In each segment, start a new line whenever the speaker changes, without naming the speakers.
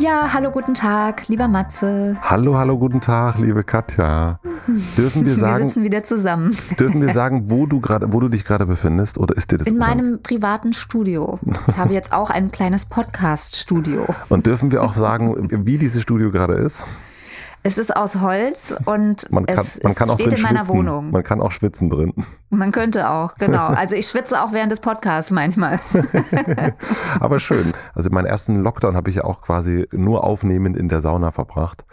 Ja, hallo, guten Tag, lieber Matze.
Hallo, hallo, guten Tag, liebe Katja. Dürfen wir sagen,
wir sitzen wieder zusammen.
Dürfen wir sagen, wo du gerade, wo du dich gerade befindest, oder ist dir das
in meinem privaten Studio? Ich habe jetzt auch ein kleines Podcast-Studio.
Und dürfen wir auch sagen, wie dieses Studio gerade ist?
Es ist aus Holz und
man kann,
es,
man kann
es steht in meiner
schwitzen.
Wohnung.
Man kann auch schwitzen drin.
Man könnte auch, genau. Also ich schwitze auch während des Podcasts manchmal.
Aber schön. Also meinen ersten Lockdown habe ich ja auch quasi nur aufnehmend in der Sauna verbracht.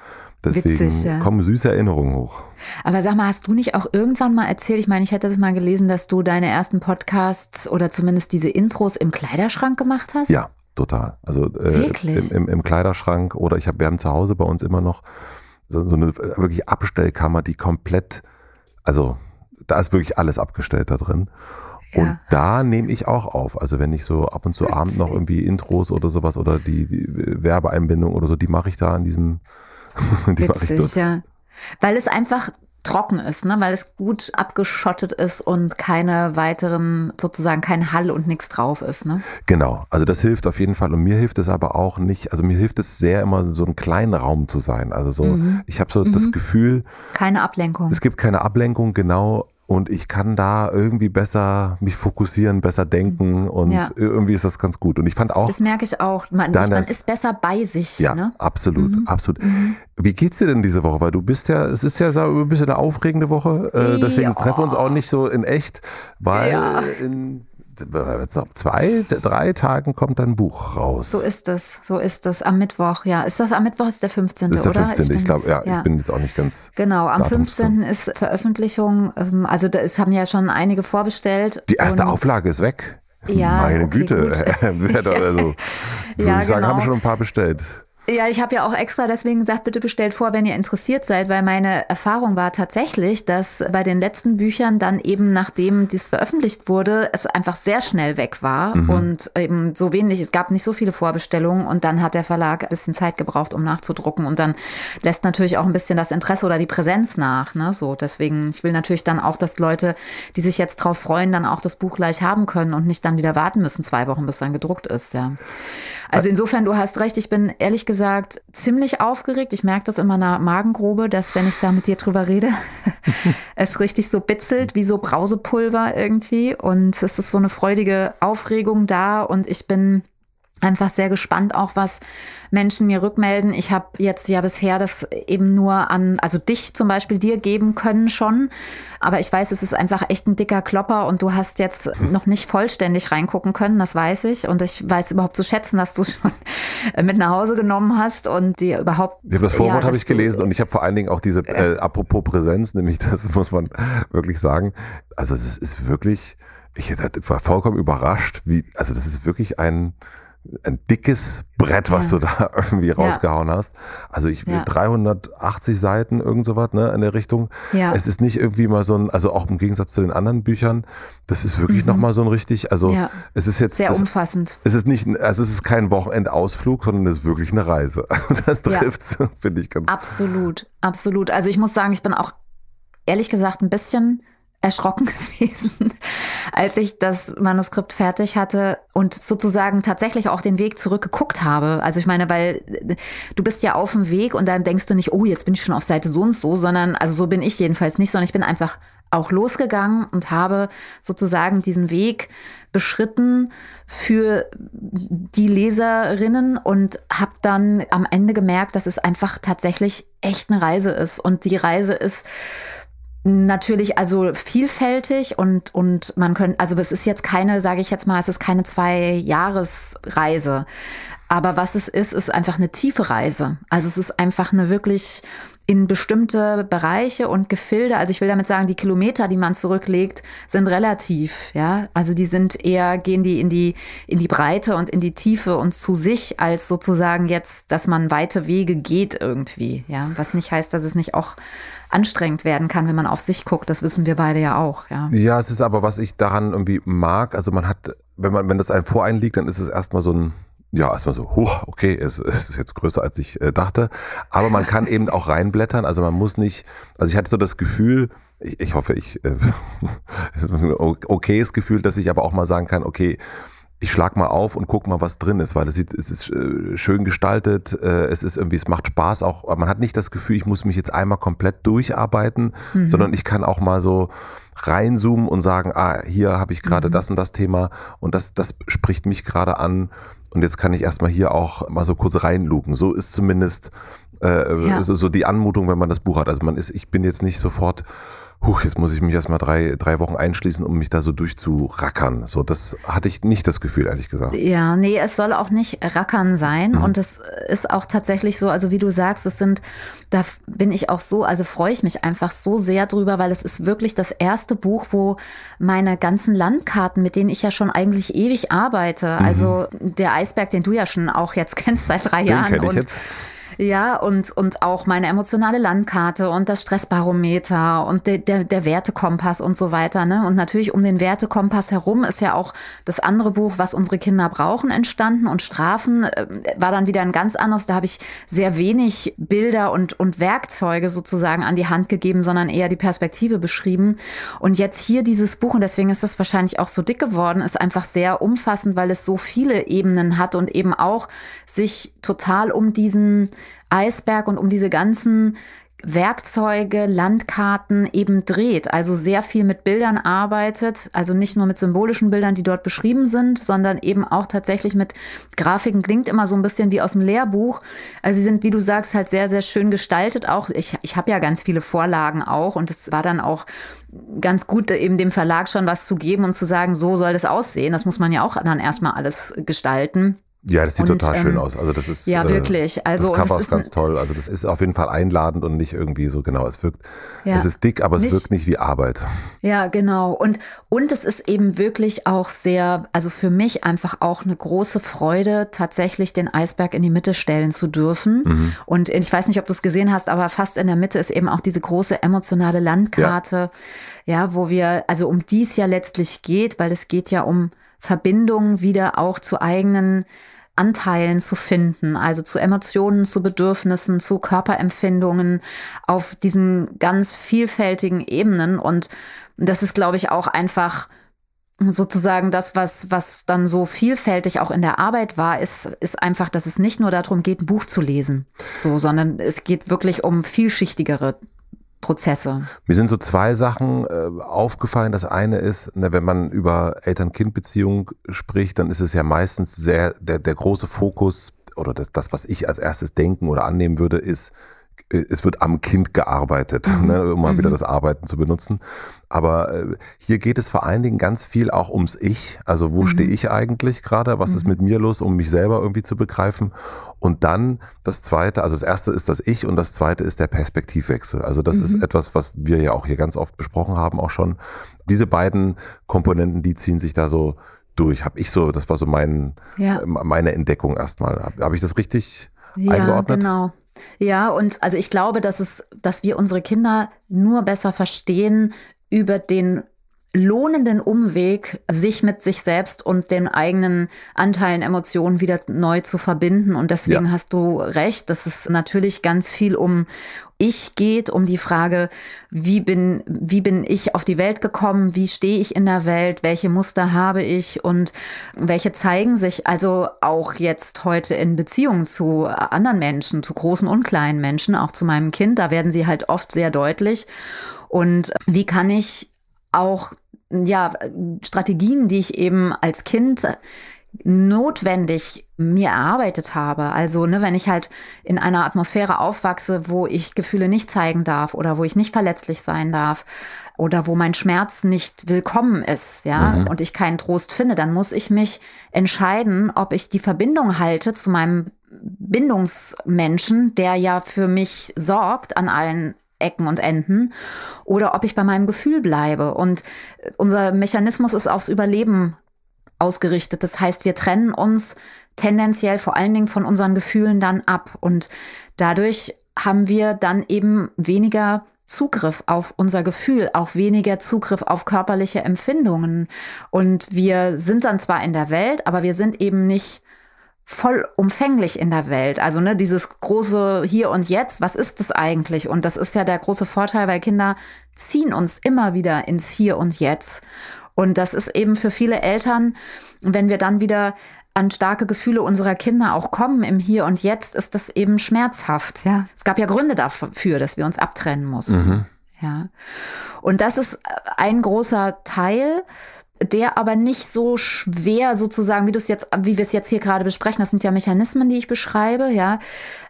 Deswegen
Witzig, ja.
kommen süße Erinnerungen hoch.
Aber sag mal, hast du nicht auch irgendwann mal erzählt, ich meine, ich hätte das mal gelesen, dass du deine ersten Podcasts oder zumindest diese Intros im Kleiderschrank gemacht hast?
Ja, total. Also äh,
Wirklich?
Im, im, im Kleiderschrank oder ich habe, wir haben zu Hause bei uns immer noch so, so eine wirklich Abstellkammer, die komplett, also da ist wirklich alles abgestellt da drin.
Ja.
Und da nehme ich auch auf. Also wenn ich so ab und zu abend noch irgendwie Intros oder sowas oder die, die Werbeeinbindung oder so, die mache ich da an diesem, die mache ich
Witzig,
dort.
ja. Weil es einfach trocken ist, ne? weil es gut abgeschottet ist und keine weiteren, sozusagen kein Hall und nichts drauf ist. Ne?
Genau, also das hilft auf jeden Fall und mir hilft es aber auch nicht, also mir hilft es sehr immer so ein kleiner Raum zu sein. Also so,
Mhm.
ich habe so das Gefühl,
Keine Ablenkung.
es gibt keine Ablenkung, genau. Und ich kann da irgendwie besser mich fokussieren, besser denken und
Ja.
irgendwie ist das ganz gut. Und ich fand auch,
Das merke ich auch. Man, man ist besser bei sich.
ja,
Ne?
absolut, absolut. Wie geht's dir denn diese Woche? Weil du bist ja, es ist ja so ein bisschen eine aufregende Woche. Äh, deswegen
Ja.
treffen wir uns auch nicht so in echt, weil
Ja.
in zwei, drei Tagen kommt dein Buch raus.
So ist es, so ist es. Am Mittwoch, ja. Ist das am Mittwoch ist der 15.
das ist der
oder?
15. Ich,
bin-
glaube, ja, ich bin jetzt auch nicht ganz.
Genau, am
Datumsfest.
15. ist Veröffentlichung. ähm, Also da ist, haben ja schon einige vorbestellt.
Die erste Auflage ist weg.
Ja,
Meine
okay,
Güte. also, würde
Ja,
ich sagen,
genau.
haben schon ein paar bestellt.
Ja, ich habe ja auch extra deswegen gesagt, bitte bestellt vor, wenn ihr interessiert seid, weil meine Erfahrung war tatsächlich, dass bei den letzten Büchern dann eben, nachdem dies veröffentlicht wurde, es einfach sehr schnell weg war
Mhm.
und eben so wenig, es gab nicht so viele Vorbestellungen und dann hat der Verlag ein bisschen Zeit gebraucht, um nachzudrucken und dann lässt natürlich auch ein bisschen das Interesse oder die Präsenz nach, ne, so. Deswegen, ich will natürlich dann auch, dass Leute, die sich jetzt drauf freuen, dann auch das Buch gleich haben können und nicht dann wieder warten müssen, zwei Wochen, bis dann gedruckt ist, ja. Also insofern, du hast recht, ich bin ehrlich gesagt ziemlich aufgeregt. Ich merke das in meiner Magengrube, dass wenn ich da mit dir drüber rede, es richtig so bitzelt, wie so Brausepulver irgendwie. Und es ist so eine freudige Aufregung da und ich bin einfach sehr gespannt auch, was Menschen mir rückmelden. Ich habe jetzt ja bisher das eben nur an, also dich zum Beispiel dir geben können schon. Aber ich weiß, es ist einfach echt ein dicker Klopper und du hast jetzt noch nicht vollständig reingucken können, das weiß ich. Und ich weiß überhaupt zu schätzen, dass du es schon mit nach Hause genommen hast und dir überhaupt.
Ich habe das Vorwort
ja,
habe ich gelesen und ich habe vor allen Dingen auch diese, äh, apropos Präsenz, nämlich das muss man wirklich sagen. Also es ist wirklich, ich war vollkommen überrascht, wie, also das ist wirklich ein, ein dickes Brett, was
Ja.
du da irgendwie rausgehauen hast. Also ich
Ja.
380 Seiten, irgend sowas, ne, in der Richtung.
Ja.
Es ist nicht irgendwie mal so ein, also auch im Gegensatz zu den anderen Büchern, das ist wirklich noch mal so ein richtig, also
Mhm. Ja.
es ist jetzt
Sehr
das,
umfassend.
es ist nicht, also es ist kein Wochenendausflug, sondern es ist wirklich eine Reise. Das
Ja.
trifft's, finde ich ganz.
Absolut, absolut. Also ich muss sagen, ich bin auch ehrlich gesagt ein bisschen erschrocken gewesen, als ich das Manuskript fertig hatte und sozusagen tatsächlich auch den Weg zurückgeguckt habe. Also ich meine, weil äh, du bist ja auf dem Weg und dann denkst du nicht, oh, jetzt bin ich schon auf Seite so und so, sondern, also so bin ich jedenfalls nicht, sondern ich bin einfach auch losgegangen und habe sozusagen diesen Weg beschritten für die Leserinnen und habe dann am Ende gemerkt, dass es einfach tatsächlich echt eine Reise ist. Und die Reise ist Natürlich, also vielfältig und, und man könnte, also es ist jetzt keine, sage ich jetzt mal, es ist keine Zwei-Jahres-Reise. Aber was es ist, ist einfach eine tiefe Reise. Also es ist einfach eine wirklich in bestimmte Bereiche und Gefilde. Also ich will damit sagen, die Kilometer, die man zurücklegt, sind relativ, ja. Also die sind eher, gehen die in die, in die Breite und in die Tiefe und zu sich, als sozusagen jetzt, dass man weite Wege geht irgendwie, ja. Was nicht heißt, dass es nicht auch anstrengend werden kann, wenn man auf sich guckt. Das wissen wir beide ja auch, ja.
Ja, es ist aber, was ich daran irgendwie mag, also man hat, wenn man, wenn das einem voreinliegt, dann ist es erstmal so ein, ja, erstmal so, huh, okay, es, es ist jetzt größer, als ich äh, dachte. Aber man kann eben auch reinblättern. Also man muss nicht, also ich hatte so das Gefühl, ich, ich hoffe, ich äh, okayes Gefühl, dass ich aber auch mal sagen kann, okay, ich schlag mal auf und guck mal, was drin ist, weil es, sieht, es ist äh, schön gestaltet, äh, es ist irgendwie, es macht Spaß auch, man hat nicht das Gefühl, ich muss mich jetzt einmal komplett durcharbeiten, mhm. sondern ich kann auch mal so reinzoomen und sagen, ah, hier habe ich gerade mhm. das und das Thema und das, das spricht mich gerade an und jetzt kann ich erstmal hier auch mal so kurz reinlugen. So ist zumindest äh, ja. so, so die Anmutung, wenn man das Buch hat. Also man ist, ich bin jetzt nicht sofort Huch, jetzt muss ich mich erstmal drei, drei Wochen einschließen, um mich da so durchzurackern. So, das hatte ich nicht das Gefühl, ehrlich gesagt.
Ja, nee, es soll auch nicht rackern sein. Mhm. Und es ist auch tatsächlich so, also wie du sagst, es sind, da bin ich auch so, also freue ich mich einfach so sehr drüber, weil es ist wirklich das erste Buch, wo meine ganzen Landkarten, mit denen ich ja schon eigentlich ewig arbeite, mhm. also der Eisberg, den du ja schon auch jetzt kennst seit drei
den
Jahren.
und jetzt.
Ja, und, und auch meine emotionale Landkarte und das Stressbarometer und der, der, der Wertekompass und so weiter. Ne? Und natürlich um den Wertekompass herum ist ja auch das andere Buch, was unsere Kinder brauchen, entstanden. Und Strafen äh, war dann wieder ein ganz anderes. Da habe ich sehr wenig Bilder und, und Werkzeuge sozusagen an die Hand gegeben, sondern eher die Perspektive beschrieben. Und jetzt hier dieses Buch, und deswegen ist das wahrscheinlich auch so dick geworden, ist einfach sehr umfassend, weil es so viele Ebenen hat und eben auch sich total um diesen Eisberg und um diese ganzen Werkzeuge, Landkarten eben dreht. Also sehr viel mit Bildern arbeitet, also nicht nur mit symbolischen Bildern, die dort beschrieben sind, sondern eben auch tatsächlich mit Grafiken. Klingt immer so ein bisschen wie aus dem Lehrbuch. Also sie sind, wie du sagst, halt sehr, sehr schön gestaltet. Auch ich, ich habe ja ganz viele Vorlagen auch und es war dann auch ganz gut, eben dem Verlag schon was zu geben und zu sagen, so soll das aussehen. Das muss man ja auch dann erstmal alles gestalten.
Ja, das sieht und, total schön ähm, aus. Also das ist
ja wirklich. Also
das Cover ist ganz toll. Also das ist auf jeden Fall einladend und nicht irgendwie so genau. Es wirkt, ja, es ist dick, aber nicht, es wirkt nicht wie Arbeit.
Ja, genau. Und und es ist eben wirklich auch sehr, also für mich einfach auch eine große Freude, tatsächlich den Eisberg in die Mitte stellen zu dürfen. Mhm. Und ich weiß nicht, ob du es gesehen hast, aber fast in der Mitte ist eben auch diese große emotionale Landkarte, ja, ja wo wir, also um die es ja letztlich geht, weil es geht ja um Verbindungen wieder auch zu eigenen Anteilen zu finden, also zu Emotionen, zu Bedürfnissen, zu Körperempfindungen auf diesen ganz vielfältigen Ebenen. Und das ist, glaube ich, auch einfach sozusagen das, was, was dann so vielfältig auch in der Arbeit war, ist, ist einfach, dass es nicht nur darum geht, ein Buch zu lesen, so, sondern es geht wirklich um vielschichtigere Prozesse.
Mir sind so zwei Sachen äh, aufgefallen. Das eine ist, ne, wenn man über Eltern-Kind-Beziehung spricht, dann ist es ja meistens sehr, der, der große Fokus oder das, das, was ich als erstes denken oder annehmen würde, ist, es wird am Kind gearbeitet, mhm. ne, um mal mhm. wieder das Arbeiten zu benutzen. Aber äh, hier geht es vor allen Dingen ganz viel auch ums Ich. Also wo mhm. stehe ich eigentlich gerade? Was ist mhm. mit mir los, um mich selber irgendwie zu begreifen? Und dann das Zweite, also das Erste ist das Ich und das Zweite ist der Perspektivwechsel. Also das ist mhm. etwas, was wir ja auch hier ganz oft besprochen haben, auch schon. Diese beiden Komponenten, die ziehen sich da so durch. Habe ich so, das war so mein, ja. meine Entdeckung erstmal. Habe hab ich das richtig ja, eingeordnet?
Genau. Ja, und also ich glaube, dass es, dass wir unsere Kinder nur besser verstehen über den lohnenden Umweg, sich mit sich selbst und den eigenen Anteilen, Emotionen wieder neu zu verbinden. Und deswegen ja. hast du recht, dass es natürlich ganz viel um Ich geht, um die Frage, wie bin, wie bin ich auf die Welt gekommen, wie stehe ich in der Welt, welche Muster habe ich und welche zeigen sich also auch jetzt heute in Beziehungen zu anderen Menschen, zu großen und kleinen Menschen, auch zu meinem Kind. Da werden sie halt oft sehr deutlich. Und wie kann ich auch ja, Strategien, die ich eben als Kind notwendig mir erarbeitet habe. Also, ne, wenn ich halt in einer Atmosphäre aufwachse, wo ich Gefühle nicht zeigen darf oder wo ich nicht verletzlich sein darf oder wo mein Schmerz nicht willkommen ist, ja, mhm. und ich keinen Trost finde, dann muss ich mich entscheiden, ob ich die Verbindung halte zu meinem Bindungsmenschen, der ja für mich sorgt an allen Ecken und Enden oder ob ich bei meinem Gefühl bleibe. Und unser Mechanismus ist aufs Überleben ausgerichtet. Das heißt, wir trennen uns tendenziell vor allen Dingen von unseren Gefühlen dann ab. Und dadurch haben wir dann eben weniger Zugriff auf unser Gefühl, auch weniger Zugriff auf körperliche Empfindungen. Und wir sind dann zwar in der Welt, aber wir sind eben nicht vollumfänglich in der Welt. Also ne, dieses große Hier und Jetzt, was ist das eigentlich? Und das ist ja der große Vorteil, weil Kinder ziehen uns immer wieder ins Hier und Jetzt. Und das ist eben für viele Eltern, wenn wir dann wieder an starke Gefühle unserer Kinder auch kommen im Hier und Jetzt, ist das eben schmerzhaft. Ja, es gab ja Gründe dafür, dass wir uns abtrennen mussten. Mhm. Ja, und das ist ein großer Teil der aber nicht so schwer sozusagen, wie du es jetzt, wie wir es jetzt hier gerade besprechen. Das sind ja Mechanismen, die ich beschreibe, ja.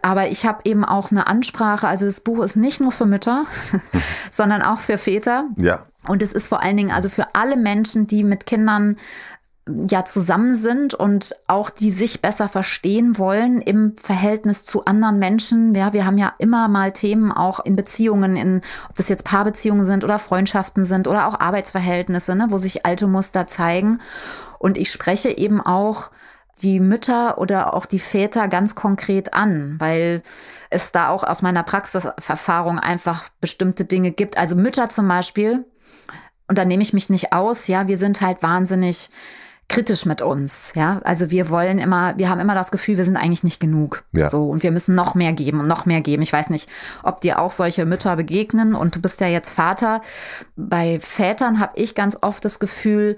Aber ich habe eben auch eine Ansprache. Also das Buch ist nicht nur für Mütter, sondern auch für Väter.
Ja.
Und es ist vor allen Dingen also für alle Menschen, die mit Kindern ja zusammen sind und auch die sich besser verstehen wollen im Verhältnis zu anderen Menschen. Ja, wir haben ja immer mal Themen auch in Beziehungen, in, ob das jetzt Paarbeziehungen sind oder Freundschaften sind oder auch Arbeitsverhältnisse, ne, wo sich alte Muster zeigen. Und ich spreche eben auch die Mütter oder auch die Väter ganz konkret an, weil es da auch aus meiner Praxiserfahrung einfach bestimmte Dinge gibt. Also Mütter zum Beispiel, und da nehme ich mich nicht aus, ja, wir sind halt wahnsinnig kritisch mit uns. Ja, also wir wollen immer, wir haben immer das Gefühl, wir sind eigentlich nicht genug. Ja. So und wir müssen noch mehr geben und noch mehr geben. Ich weiß nicht, ob dir auch solche Mütter begegnen und du bist ja jetzt Vater. Bei Vätern habe ich ganz oft das Gefühl,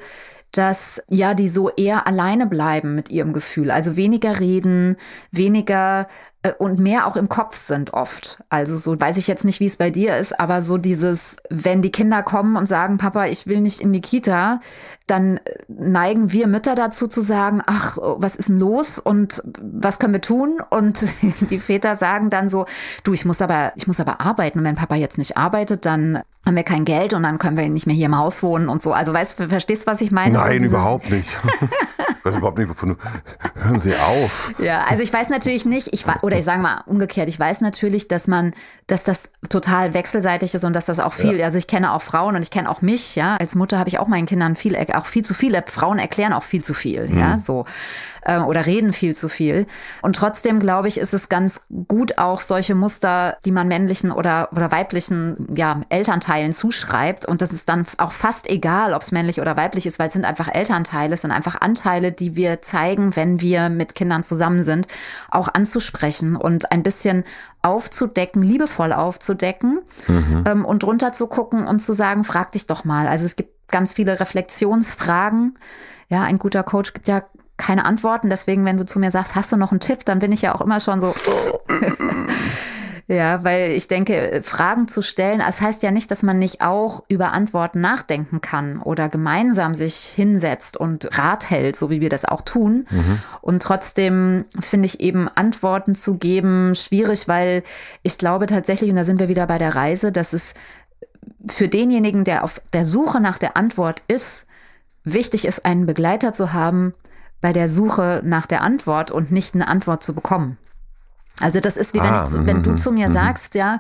dass ja, die so eher alleine bleiben mit ihrem Gefühl. Also weniger reden, weniger äh, und mehr auch im Kopf sind oft. Also so weiß ich jetzt nicht, wie es bei dir ist, aber so dieses, wenn die Kinder kommen und sagen, Papa, ich will nicht in die Kita, dann neigen wir Mütter dazu zu sagen, ach, was ist denn los und was können wir tun? Und die Väter sagen dann so, du, ich muss aber, ich muss aber arbeiten. Und wenn Papa jetzt nicht arbeitet, dann haben wir kein Geld und dann können wir nicht mehr hier im Haus wohnen und so. Also weißt du, verstehst du, was ich meine?
Nein, überhaupt nicht. ich weiß überhaupt nicht, wovon du, hören Sie auf.
Ja, also ich weiß natürlich nicht, ich oder ich sage mal umgekehrt, ich weiß natürlich, dass man, dass das total wechselseitig ist und dass das auch viel, ja. also ich kenne auch Frauen und ich kenne auch mich, ja, als Mutter habe ich auch meinen Kindern viel auch viel zu viele. Frauen erklären auch viel zu viel, mhm. ja, so. Äh, oder reden viel zu viel. Und trotzdem, glaube ich, ist es ganz gut, auch solche Muster, die man männlichen oder, oder weiblichen ja, Elternteilen zuschreibt. Und das ist dann auch fast egal, ob es männlich oder weiblich ist, weil es sind einfach Elternteile, es sind einfach Anteile, die wir zeigen, wenn wir mit Kindern zusammen sind, auch anzusprechen und ein bisschen aufzudecken, liebevoll aufzudecken mhm. ähm, und drunter zu gucken und zu sagen, frag dich doch mal. Also es gibt ganz viele Reflexionsfragen. Ja, ein guter Coach gibt ja keine Antworten. Deswegen, wenn du zu mir sagst, hast du noch einen Tipp, dann bin ich ja auch immer schon so. ja, weil ich denke, Fragen zu stellen, das heißt ja nicht, dass man nicht auch über Antworten nachdenken kann oder gemeinsam sich hinsetzt und Rat hält, so wie wir das auch tun. Mhm. Und trotzdem finde ich eben Antworten zu geben schwierig, weil ich glaube tatsächlich, und da sind wir wieder bei der Reise, dass es für denjenigen, der auf der Suche nach der Antwort ist, wichtig ist, einen Begleiter zu haben bei der Suche nach der Antwort und nicht eine Antwort zu bekommen. Also das ist wie wenn, ah, ich, wenn du mhm, zu mir mhm. sagst, ja,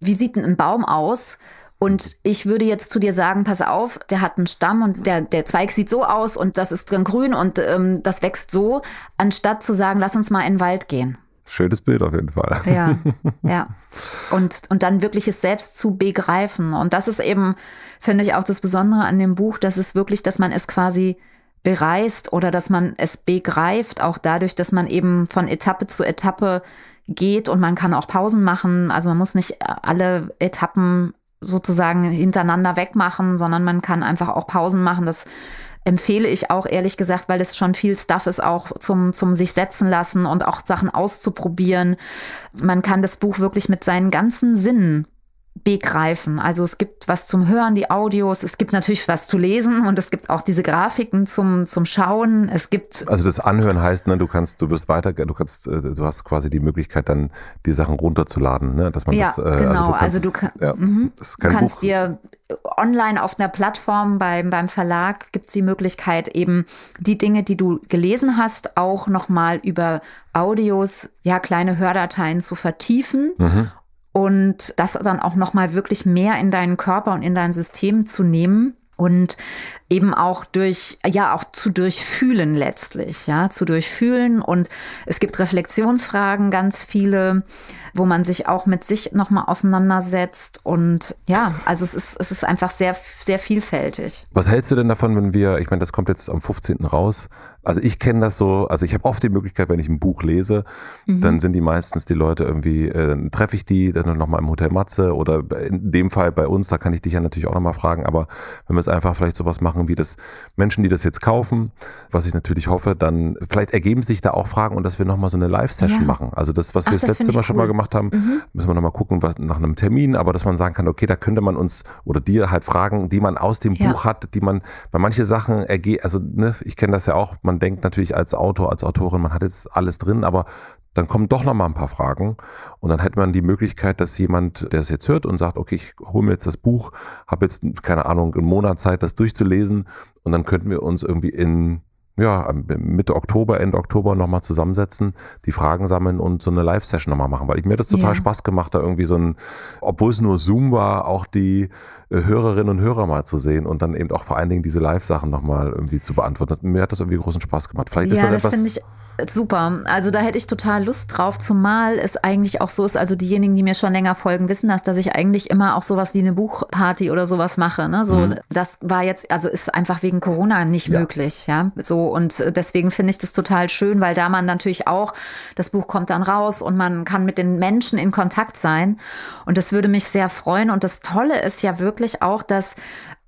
wie sieht denn ein Baum aus? Und ich würde jetzt zu dir sagen, pass auf, der hat einen Stamm und der, der Zweig sieht so aus und das ist dann grün und ähm, das wächst so, anstatt zu sagen, lass uns mal in den Wald gehen.
Schönes Bild auf jeden Fall.
Ja, ja. Und, und dann wirklich es selbst zu begreifen. Und das ist eben, finde ich, auch das Besondere an dem Buch, dass es wirklich, dass man es quasi bereist oder dass man es begreift, auch dadurch, dass man eben von Etappe zu Etappe geht und man kann auch Pausen machen. Also man muss nicht alle Etappen sozusagen hintereinander wegmachen, sondern man kann einfach auch Pausen machen. Das empfehle ich auch ehrlich gesagt, weil es schon viel Stuff ist, auch zum, zum sich setzen lassen und auch Sachen auszuprobieren. Man kann das Buch wirklich mit seinen ganzen Sinnen begreifen. Also es gibt was zum Hören, die Audios, es gibt natürlich was zu lesen und es gibt auch diese Grafiken zum, zum Schauen. Es gibt.
Also das Anhören heißt, ne, du kannst, du wirst weiter, du kannst, äh, du hast quasi die Möglichkeit, dann die Sachen runterzuladen, ne? Dass man
ja,
das, äh,
genau.
Also
du, kannst, also du, ja, mhm. du kannst Buch. dir online auf einer Plattform beim, beim Verlag gibt es die Möglichkeit, eben die Dinge, die du gelesen hast, auch nochmal über Audios, ja, kleine Hördateien zu vertiefen. Mhm und das dann auch noch mal wirklich mehr in deinen Körper und in dein System zu nehmen und eben auch durch, ja, auch zu durchfühlen letztlich, ja, zu durchfühlen. Und es gibt Reflexionsfragen, ganz viele, wo man sich auch mit sich nochmal auseinandersetzt. Und ja, also es ist, es ist einfach sehr, sehr vielfältig.
Was hältst du denn davon, wenn wir, ich meine, das kommt jetzt am 15. raus, also ich kenne das so, also ich habe oft die Möglichkeit, wenn ich ein Buch lese, mhm. dann sind die meistens die Leute irgendwie, äh, dann treffe ich die dann nochmal im Hotel Matze oder in dem Fall bei uns, da kann ich dich ja natürlich auch nochmal fragen, aber wenn wir es einfach vielleicht sowas machen wie das Menschen, die das jetzt kaufen, was ich natürlich hoffe, dann vielleicht ergeben sich da auch Fragen und dass wir nochmal so eine Live-Session ja. machen. Also das, was Ach, wir das, das letzte Mal cool. schon mal gemacht haben, mhm. müssen wir nochmal gucken, was, nach einem Termin, aber dass man sagen kann, okay, da könnte man uns oder dir halt Fragen, die man aus dem ja. Buch hat, die man, bei manche Sachen ergeht, also ne, ich kenne das ja auch, man denkt natürlich als Autor, als Autorin, man hat jetzt alles drin, aber dann kommen doch noch mal ein paar Fragen. Und dann hätte man die Möglichkeit, dass jemand, der es jetzt hört und sagt, okay, ich hole mir jetzt das Buch, habe jetzt keine Ahnung, einen Monat Zeit, das durchzulesen. Und dann könnten wir uns irgendwie in ja, Mitte Oktober, Ende Oktober nochmal zusammensetzen, die Fragen sammeln und so eine Live-Session nochmal machen, weil ich mir das total ja. Spaß gemacht, da irgendwie so ein, obwohl es nur Zoom war, auch die äh, Hörerinnen und Hörer mal zu sehen und dann eben auch vor allen Dingen diese Live-Sachen nochmal irgendwie zu beantworten. Mir hat das irgendwie großen Spaß gemacht.
Vielleicht ja, ist das, das ich super. Also da hätte ich total Lust drauf, zumal es eigentlich auch so ist, also diejenigen, die mir schon länger folgen, wissen das, dass ich eigentlich immer auch sowas wie eine Buchparty oder sowas mache. Ne? So, mhm. das war jetzt, also ist einfach wegen Corona nicht ja. möglich, ja. So, und deswegen finde ich das total schön, weil da man natürlich auch, das Buch kommt dann raus und man kann mit den Menschen in Kontakt sein. Und das würde mich sehr freuen. Und das Tolle ist ja wirklich auch, dass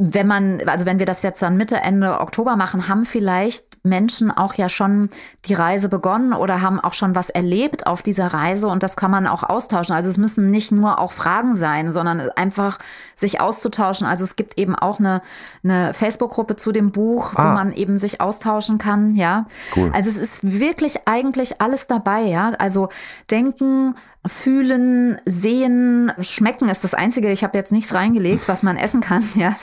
wenn man, also wenn wir das jetzt dann Mitte, Ende Oktober machen, haben vielleicht Menschen auch ja schon die Reise begonnen oder haben auch schon was erlebt auf dieser Reise und das kann man auch austauschen. Also es müssen nicht nur auch Fragen sein, sondern einfach sich auszutauschen. Also es gibt eben auch eine, eine Facebook-Gruppe zu dem Buch, ah. wo man eben sich austauschen kann, ja. Cool. Also es ist wirklich eigentlich alles dabei, ja. Also denken, Fühlen, sehen, schmecken ist das Einzige. Ich habe jetzt nichts reingelegt, was man essen kann, ja.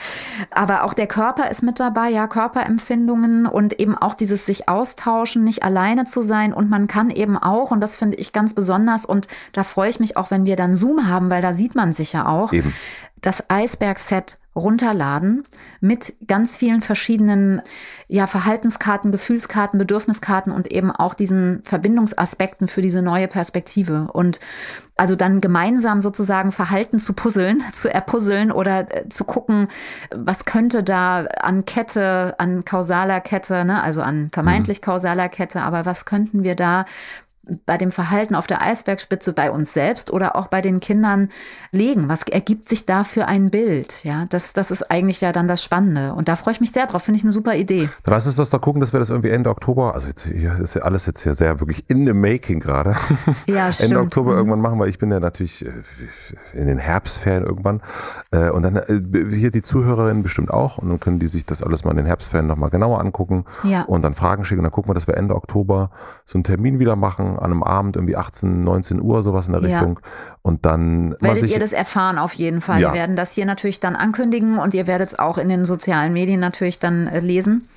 Aber auch der Körper ist mit dabei, ja, Körperempfindungen und eben auch dieses sich austauschen, nicht alleine zu sein. Und man kann eben auch, und das finde ich ganz besonders, und da freue ich mich auch, wenn wir dann Zoom haben, weil da sieht man sich ja auch, eben. Das Eisberg-Set runterladen mit ganz vielen verschiedenen ja, Verhaltenskarten, Gefühlskarten, Bedürfniskarten und eben auch diesen Verbindungsaspekten für diese neue Perspektive. Und also dann gemeinsam sozusagen Verhalten zu puzzeln, zu erpuzzeln oder äh, zu gucken, was könnte da an Kette, an kausaler Kette, ne, also an vermeintlich mhm. kausaler Kette, aber was könnten wir da bei dem Verhalten auf der Eisbergspitze bei uns selbst oder auch bei den Kindern legen? Was ergibt sich da für ein Bild? Ja, das, das ist eigentlich ja dann das Spannende. Und da freue ich mich sehr drauf. Finde ich eine super Idee.
Dann lass uns das doch gucken, dass wir das irgendwie Ende Oktober, also jetzt hier ist ja alles jetzt hier sehr wirklich in the making gerade. Ja, stimmt. Ende Oktober mhm. irgendwann machen, weil ich bin ja natürlich äh, in den Herbstferien irgendwann. Äh, und dann äh, hier die Zuhörerinnen bestimmt auch. Und dann können die sich das alles mal in den Herbstferien nochmal genauer angucken. Ja. Und dann Fragen schicken. Und dann gucken wir, dass wir Ende Oktober so einen Termin wieder machen an einem Abend, irgendwie 18, 19 Uhr, sowas in der ja. Richtung. Und dann.
Werdet sich, ihr das erfahren auf jeden Fall. Ja. Wir werden das hier natürlich dann ankündigen und ihr werdet es auch in den sozialen Medien natürlich dann äh, lesen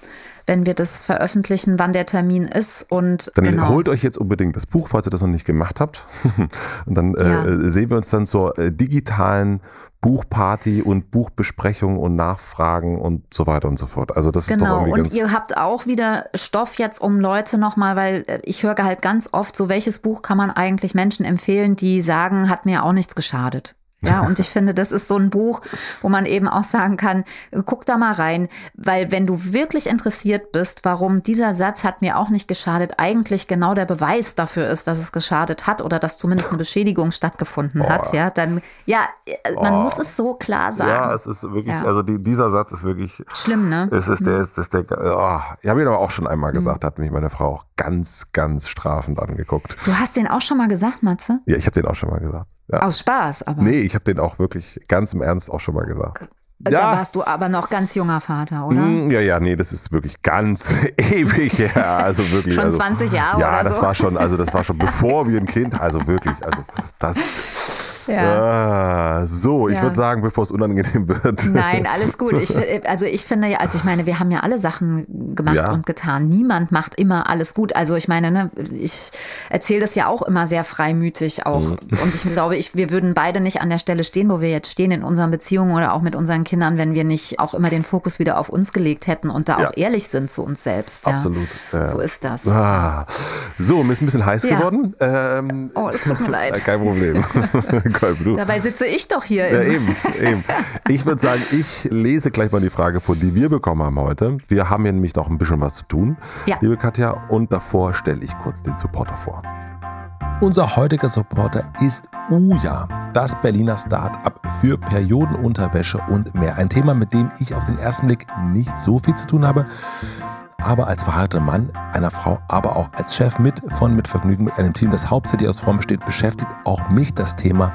wenn wir das veröffentlichen, wann der Termin ist. Und
dann genau. holt euch jetzt unbedingt das Buch, falls ihr das noch nicht gemacht habt. und dann äh, ja. äh, sehen wir uns dann zur äh, digitalen Buchparty und Buchbesprechung und Nachfragen und so weiter und so fort. Also das
genau.
ist doch
irgendwie und ihr habt auch wieder Stoff jetzt um Leute nochmal, weil äh, ich höre halt ganz oft so, welches Buch kann man eigentlich Menschen empfehlen, die sagen, hat mir auch nichts geschadet. Ja, und ich finde, das ist so ein Buch, wo man eben auch sagen kann, guck da mal rein, weil wenn du wirklich interessiert bist, warum dieser Satz hat mir auch nicht geschadet, eigentlich genau der Beweis dafür ist, dass es geschadet hat oder dass zumindest eine Beschädigung stattgefunden oh. hat, ja, dann, ja, man oh. muss es so klar sagen.
Ja, es ist wirklich, ja. also die, dieser Satz ist wirklich
schlimm, ne?
Es ist der, mhm. ist, ist der, oh, ich habe ihn aber auch schon einmal gesagt, mhm. hat mich meine Frau auch ganz, ganz strafend angeguckt.
Du hast den auch schon mal gesagt, Matze?
Ja, ich habe den auch schon mal gesagt. Ja.
Aus Spaß, aber.
Nee, ich habe den auch wirklich ganz im Ernst auch schon mal gesagt.
Da warst du aber noch ganz junger Vater, oder?
Mm, Ja, ja, nee, das ist wirklich ganz ewig her. Also wirklich.
Schon
also,
20 Jahre
Ja,
oder
das
so?
war schon, also das war schon bevor wir ein Kind, also wirklich, also das. Ah, so, ich
Ja.
würde sagen, bevor es unangenehm wird.
Nein, alles gut. Ich, fi- also ich finde ja, also ich meine, wir haben ja alle Sachen gemacht
Ja.
und getan. Niemand macht immer alles gut. Also ich meine, ne, ich erzähle das ja auch immer sehr freimütig auch.
Mhm.
Und ich glaube, ich, wir würden beide nicht an der Stelle stehen, wo wir jetzt stehen in unseren Beziehungen oder auch mit unseren Kindern, wenn wir nicht auch immer den Fokus wieder auf uns gelegt hätten und da
Ja.
auch ehrlich sind zu uns selbst. Ja.
Absolut. Ja.
So ist das.
Ah, so, mir ist ein bisschen heiß
Ja.
geworden. Ähm,
Oh, es tut mir leid.
Kein Problem. Du.
Dabei sitze ich doch hier.
Ja,
im-
eben, eben. Ich würde sagen, ich lese gleich mal die Frage vor, die wir bekommen haben heute. Wir haben hier nämlich noch ein bisschen was zu tun,
Ja.
liebe Katja. Und davor stelle ich kurz den Supporter vor. Unser heutiger Supporter ist Uja, das Berliner Start-up für Periodenunterwäsche und mehr. Ein Thema, mit dem ich auf den ersten Blick nicht so viel zu tun habe. Aber als verheirateter Mann einer Frau, aber auch als Chef mit von Mit Vergnügen mit einem Team, das hauptsächlich aus Frauen besteht, beschäftigt auch mich das Thema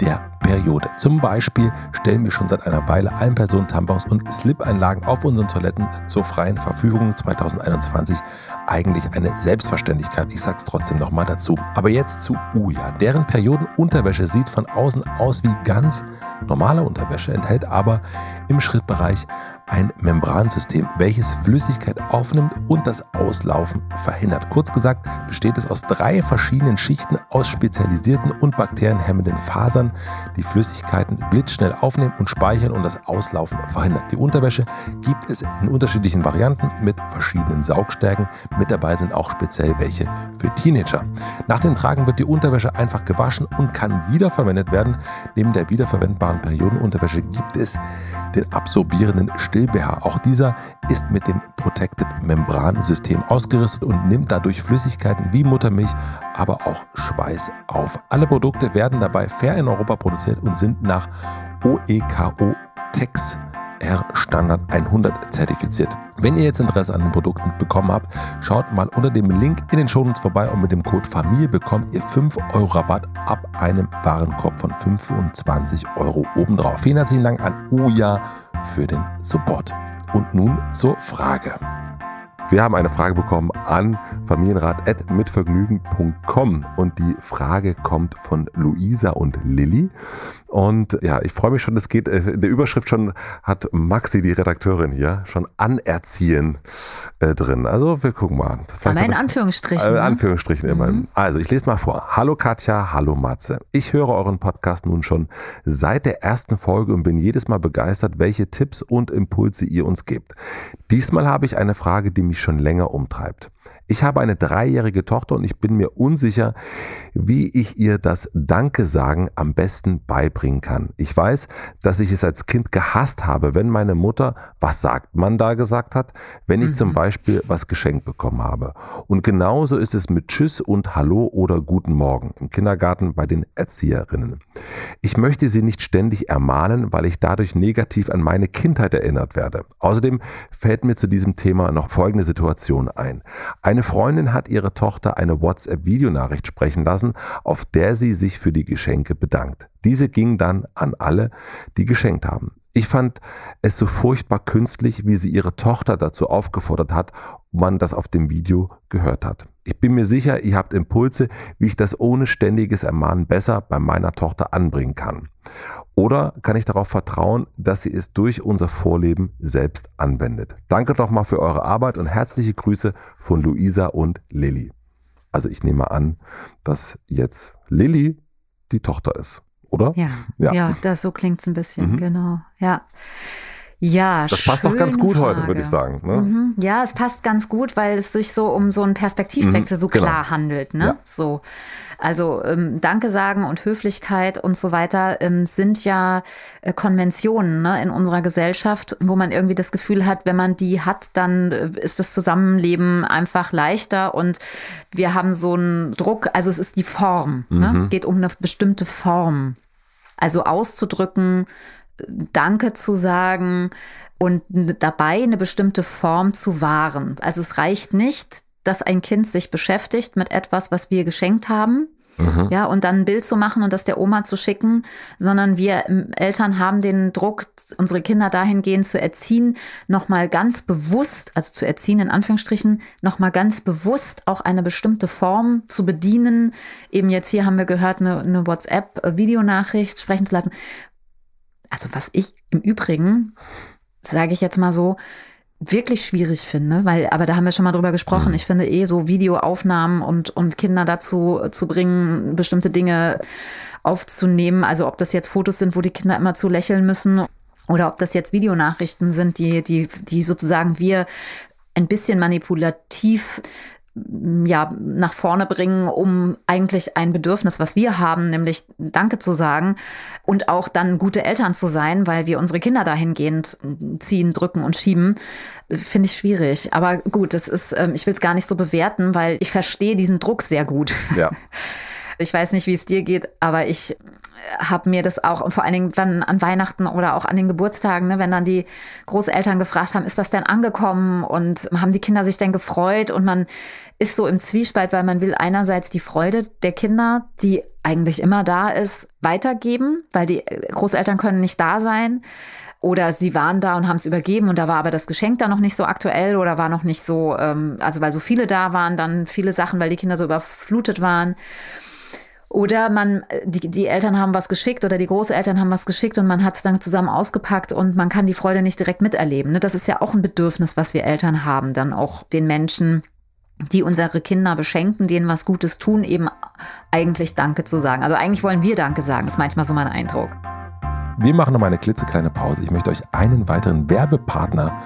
der Periode. Zum Beispiel stellen wir schon seit einer Weile Ein-Personen-Tampons und Slip-Einlagen auf unseren Toiletten zur freien Verfügung 2021 eigentlich eine Selbstverständlichkeit. Ich sag's trotzdem nochmal dazu. Aber jetzt zu Uja. Deren Periodenunterwäsche sieht von außen aus wie ganz normale Unterwäsche, enthält aber im Schrittbereich ein Membransystem, welches Flüssigkeit aufnimmt und das Auslaufen verhindert. Kurz gesagt besteht es aus drei verschiedenen Schichten aus spezialisierten und bakterienhemmenden Fasern, die Flüssigkeiten blitzschnell aufnehmen und speichern und das Auslaufen verhindert. Die Unterwäsche gibt es in unterschiedlichen Varianten mit verschiedenen Saugstärken. Mit dabei sind auch speziell welche für Teenager. Nach dem Tragen wird die Unterwäsche einfach gewaschen und kann wiederverwendet werden. Neben der wiederverwendbaren Periodenunterwäsche gibt es den absorbierenden Still-BH. Auch dieser ist mit dem Protective Membran-System ausgerüstet und nimmt dadurch Flüssigkeiten wie Muttermilch, aber auch Schweiß auf. Alle Produkte werden dabei fair in Europa produziert und sind nach OEKO Tex R Standard 100 zertifiziert. Wenn ihr jetzt Interesse an den Produkten bekommen habt, schaut mal unter dem Link in den Shownotes vorbei und mit dem Code Familie bekommt ihr 5 Euro Rabatt ab einem Warenkorb von 25 Euro obendrauf. Vielen herzlichen Dank an Uja für den Support. Und nun zur Frage. Wir haben eine Frage bekommen an familienrat.mitvergnügen.com und die Frage kommt von Luisa und Lilly. Und ja, ich freue mich schon, es geht äh, in der Überschrift schon, hat Maxi, die Redakteurin hier, schon anerziehen äh, drin. Also wir gucken mal. Vielleicht
Aber in
das-
Anführungsstrichen.
äh, in
ne?
Anführungsstrichen immer. Also, ich lese mal vor. Hallo Katja, hallo Matze. Ich höre euren Podcast nun schon seit der ersten Folge und bin jedes Mal begeistert, welche Tipps und Impulse ihr uns gebt. Diesmal habe ich eine Frage, die mich schon länger umtreibt. Ich habe eine dreijährige Tochter und ich bin mir unsicher, wie ich ihr das Danke sagen am besten beibringen kann. Ich weiß, dass ich es als Kind gehasst habe, wenn meine Mutter, was sagt man da gesagt hat, wenn ich zum Beispiel was geschenkt bekommen habe. Und genauso ist es mit Tschüss und Hallo oder Guten Morgen im Kindergarten bei den Erzieherinnen. Ich möchte sie nicht ständig ermahnen, weil ich dadurch negativ an meine Kindheit erinnert werde. Außerdem fällt mir zu diesem Thema noch folgende Situation ein. Eine Freundin hat ihre Tochter eine WhatsApp-Videonachricht sprechen lassen, auf der sie sich für die Geschenke bedankt. Diese ging dann an alle, die geschenkt haben. Ich fand es so furchtbar künstlich, wie sie ihre Tochter dazu aufgefordert hat, man das auf dem Video gehört hat. Ich bin mir sicher, ihr habt Impulse, wie ich das ohne ständiges Ermahnen besser bei meiner Tochter anbringen kann. Oder kann ich darauf vertrauen, dass sie es durch unser Vorleben selbst anwendet? Danke doch mal für eure Arbeit und herzliche Grüße von Luisa und Lilly. Also ich nehme an, dass jetzt Lilly die Tochter ist, oder?
Ja,
Ja.
ja. das, so klingt's ein bisschen,
Mhm.
genau. Ja. Ja,
Das passt doch ganz gut heute,
Frage.
würde ich sagen. Ne?
Mhm. Ja, es passt ganz gut, weil es sich so um so einen Perspektivwechsel
Mhm,
so
genau.
klar handelt. Ne?
Ja.
So. Also ähm, Danke sagen und Höflichkeit und so weiter ähm, sind ja äh, Konventionen ne, in unserer Gesellschaft, wo man irgendwie das Gefühl hat, wenn man die hat, dann äh, ist das Zusammenleben einfach leichter und wir haben so einen Druck, also es ist die Form. Ne?
Mhm.
Es geht um eine bestimmte Form. Also auszudrücken, Danke zu sagen und dabei eine bestimmte Form zu wahren. Also es reicht nicht, dass ein Kind sich beschäftigt mit etwas, was wir geschenkt haben Mhm. Ja, und dann ein Bild zu machen und das der Oma zu schicken, sondern wir ähm, Eltern haben den Druck, unsere Kinder dahingehend zu erziehen, nochmal ganz bewusst, also zu erziehen in Anführungsstrichen, nochmal ganz bewusst auch eine bestimmte Form zu bedienen. Eben jetzt hier haben wir gehört, eine, eine WhatsApp-Videonachricht sprechen zu lassen. Also was ich im Übrigen, sage ich jetzt mal so, wirklich schwierig finde, weil, aber da haben wir schon mal drüber gesprochen. Mhm. Ich finde eh so Videoaufnahmen und, und Kinder dazu zu bringen, bestimmte Dinge aufzunehmen. Also ob das jetzt Fotos sind, wo die Kinder immer zu lächeln müssen oder ob das jetzt Videonachrichten sind, die, die, die sozusagen wir ein bisschen manipulativ ja, nach vorne bringen, um eigentlich ein Bedürfnis, was wir haben, nämlich Danke zu sagen und auch dann gute Eltern zu sein, weil wir unsere Kinder dahingehend ziehen, drücken und schieben, finde ich schwierig. Aber gut, das ist, ähm, ich will es gar nicht so bewerten, weil ich verstehe diesen Druck sehr gut. Ja. Ich weiß nicht, wie es dir geht, aber ich habe mir das auch, vor allen Dingen wenn an Weihnachten oder auch an den Geburtstagen, ne, wenn dann die Großeltern gefragt haben, ist das denn angekommen und haben die Kinder sich denn gefreut und man ist so im Zwiespalt, weil man will einerseits die Freude der Kinder, die eigentlich immer da ist, weitergeben, weil die Großeltern können nicht da sein. Oder sie waren da und haben es übergeben und da war aber das Geschenk dann noch nicht so aktuell oder war noch nicht so, ähm, also weil so viele da waren, dann viele Sachen, weil die Kinder so überflutet waren. Oder man, die, die Eltern haben was geschickt oder die Großeltern haben was geschickt und man hat es dann zusammen ausgepackt und man kann die Freude nicht direkt miterleben. Ne? Das ist ja auch ein Bedürfnis, was wir Eltern haben, dann auch den Menschen, die unsere Kinder beschenken, denen was Gutes tun, eben eigentlich Danke zu sagen. Also eigentlich wollen wir Danke sagen, ist manchmal so mein Eindruck.
Wir machen noch eine klitzekleine Pause. Ich möchte euch einen weiteren Werbepartner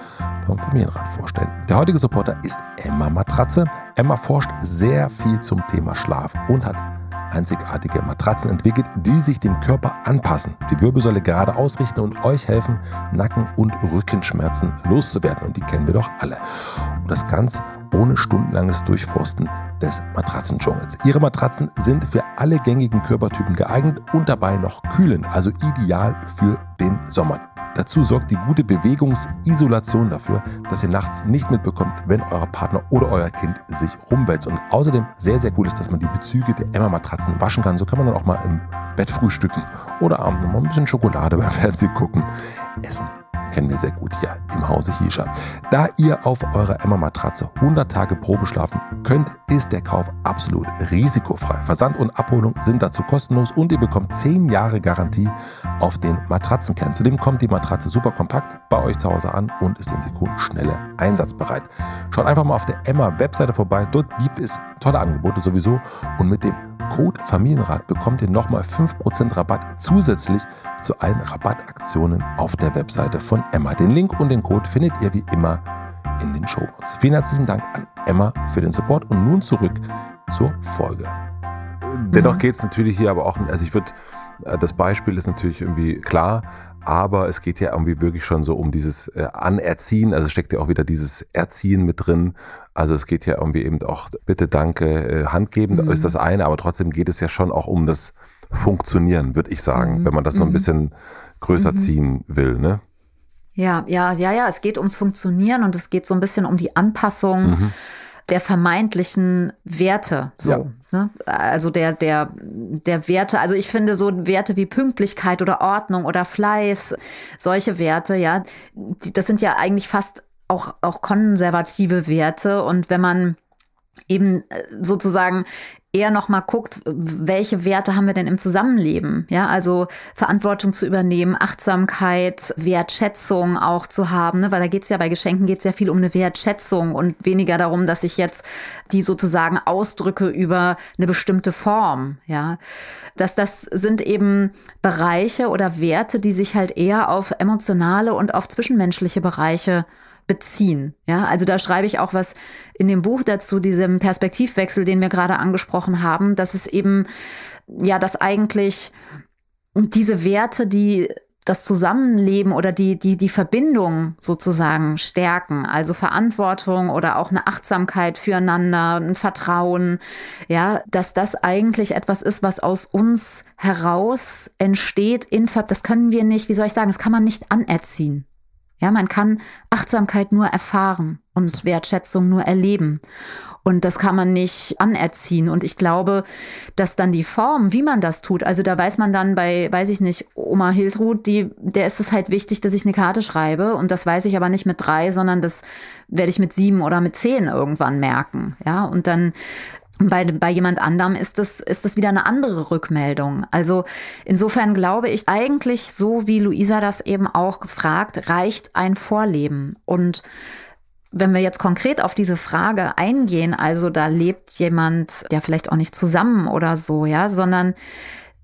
vom Familienrat vorstellen. Der heutige Supporter ist Emma Matratze. Emma forscht sehr viel zum Thema Schlaf und hat einzigartige Matratzen entwickelt, die sich dem Körper anpassen, die Wirbelsäule gerade ausrichten und euch helfen, Nacken- und Rückenschmerzen loszuwerden. Und die kennen wir doch alle. Und das ganz ohne stundenlanges Durchforsten des Matratzendschungels. Ihre Matratzen sind für alle gängigen Körpertypen geeignet und dabei noch kühlend, also ideal für den Sommer. Dazu sorgt die gute Bewegungsisolation dafür, dass ihr nachts nicht mitbekommt, wenn euer Partner oder euer Kind sich rumwälzt. Und außerdem sehr, sehr cool ist, dass man die Bezüge der Emma-Matratzen waschen kann. So kann man dann auch mal im Bett frühstücken oder abends noch mal ein bisschen Schokolade beim Fernsehen gucken, essen kennen wir sehr gut hier im Hause Hisha. Da ihr auf eurer Emma-Matratze 100 Tage Probe schlafen könnt, ist der Kauf absolut risikofrei. Versand und Abholung sind dazu kostenlos und ihr bekommt 10 Jahre Garantie auf den Matratzenkern. Zudem kommt die Matratze super kompakt bei euch zu Hause an und ist in Sekunden schneller einsatzbereit. Schaut einfach mal auf der Emma-Webseite vorbei. Dort gibt es tolle Angebote sowieso und mit dem Code Familienrat bekommt ihr nochmal 5% Rabatt zusätzlich zu allen Rabattaktionen auf der Webseite von Emma. Den Link und den Code findet ihr wie immer in den Show Notes. Vielen herzlichen Dank an Emma für den Support und nun zurück zur Folge. Dennoch geht es natürlich hier aber auch, also ich würde, äh, das Beispiel ist natürlich irgendwie klar, aber es geht ja irgendwie wirklich schon so um dieses äh, Anerziehen, also steckt ja auch wieder dieses Erziehen mit drin. Also es geht ja irgendwie eben auch, bitte, danke, äh, handgeben mhm. ist das eine, aber trotzdem geht es ja schon auch um das Funktionieren, würde ich sagen, mhm. wenn man das mhm. noch ein mhm. bisschen größer mhm. ziehen will, ne?
Ja, ja, ja, ja, es geht ums Funktionieren und es geht so ein bisschen um die Anpassung mhm der vermeintlichen Werte. So, ja. ne? Also der, der, der Werte, also ich finde so Werte wie Pünktlichkeit oder Ordnung oder Fleiß, solche Werte, ja, das sind ja eigentlich fast auch, auch konservative Werte. Und wenn man eben äh, sozusagen eher noch mal guckt, welche Werte haben wir denn im Zusammenleben? Ja, also Verantwortung zu übernehmen, Achtsamkeit, Wertschätzung auch zu haben, ne? weil da geht es ja bei Geschenken geht es ja viel um eine Wertschätzung und weniger darum, dass ich jetzt die sozusagen ausdrücke über eine bestimmte Form. Ja, dass das sind eben Bereiche oder Werte, die sich halt eher auf emotionale und auf zwischenmenschliche Bereiche beziehen. Ja, also da schreibe ich auch was in dem Buch dazu, diesem Perspektivwechsel, den wir gerade angesprochen haben, dass es eben, ja, dass eigentlich diese Werte, die das Zusammenleben oder die, die, die Verbindung sozusagen stärken, also Verantwortung oder auch eine Achtsamkeit füreinander, ein Vertrauen, ja, dass das eigentlich etwas ist, was aus uns heraus entsteht in, das können wir nicht, wie soll ich sagen, das kann man nicht anerziehen. Ja, man kann Achtsamkeit nur erfahren. und Wertschätzung nur erleben. Und das kann man nicht anerziehen. Und ich glaube, dass dann die Form, wie man das tut, also da weiß man dann bei, weiß ich nicht, Oma Hiltrud, die, der ist es halt wichtig, dass ich eine Karte schreibe. Und das weiß ich aber nicht mit drei, sondern das werde ich mit sieben oder mit zehn irgendwann merken. Ja, und dann bei, bei jemand anderem ist das, ist das wieder eine andere Rückmeldung. Also insofern glaube ich eigentlich, so wie Luisa das eben auch gefragt, reicht ein Vorleben. Und wenn wir jetzt konkret auf diese Frage eingehen, also da lebt jemand ja vielleicht auch nicht zusammen oder so, ja, sondern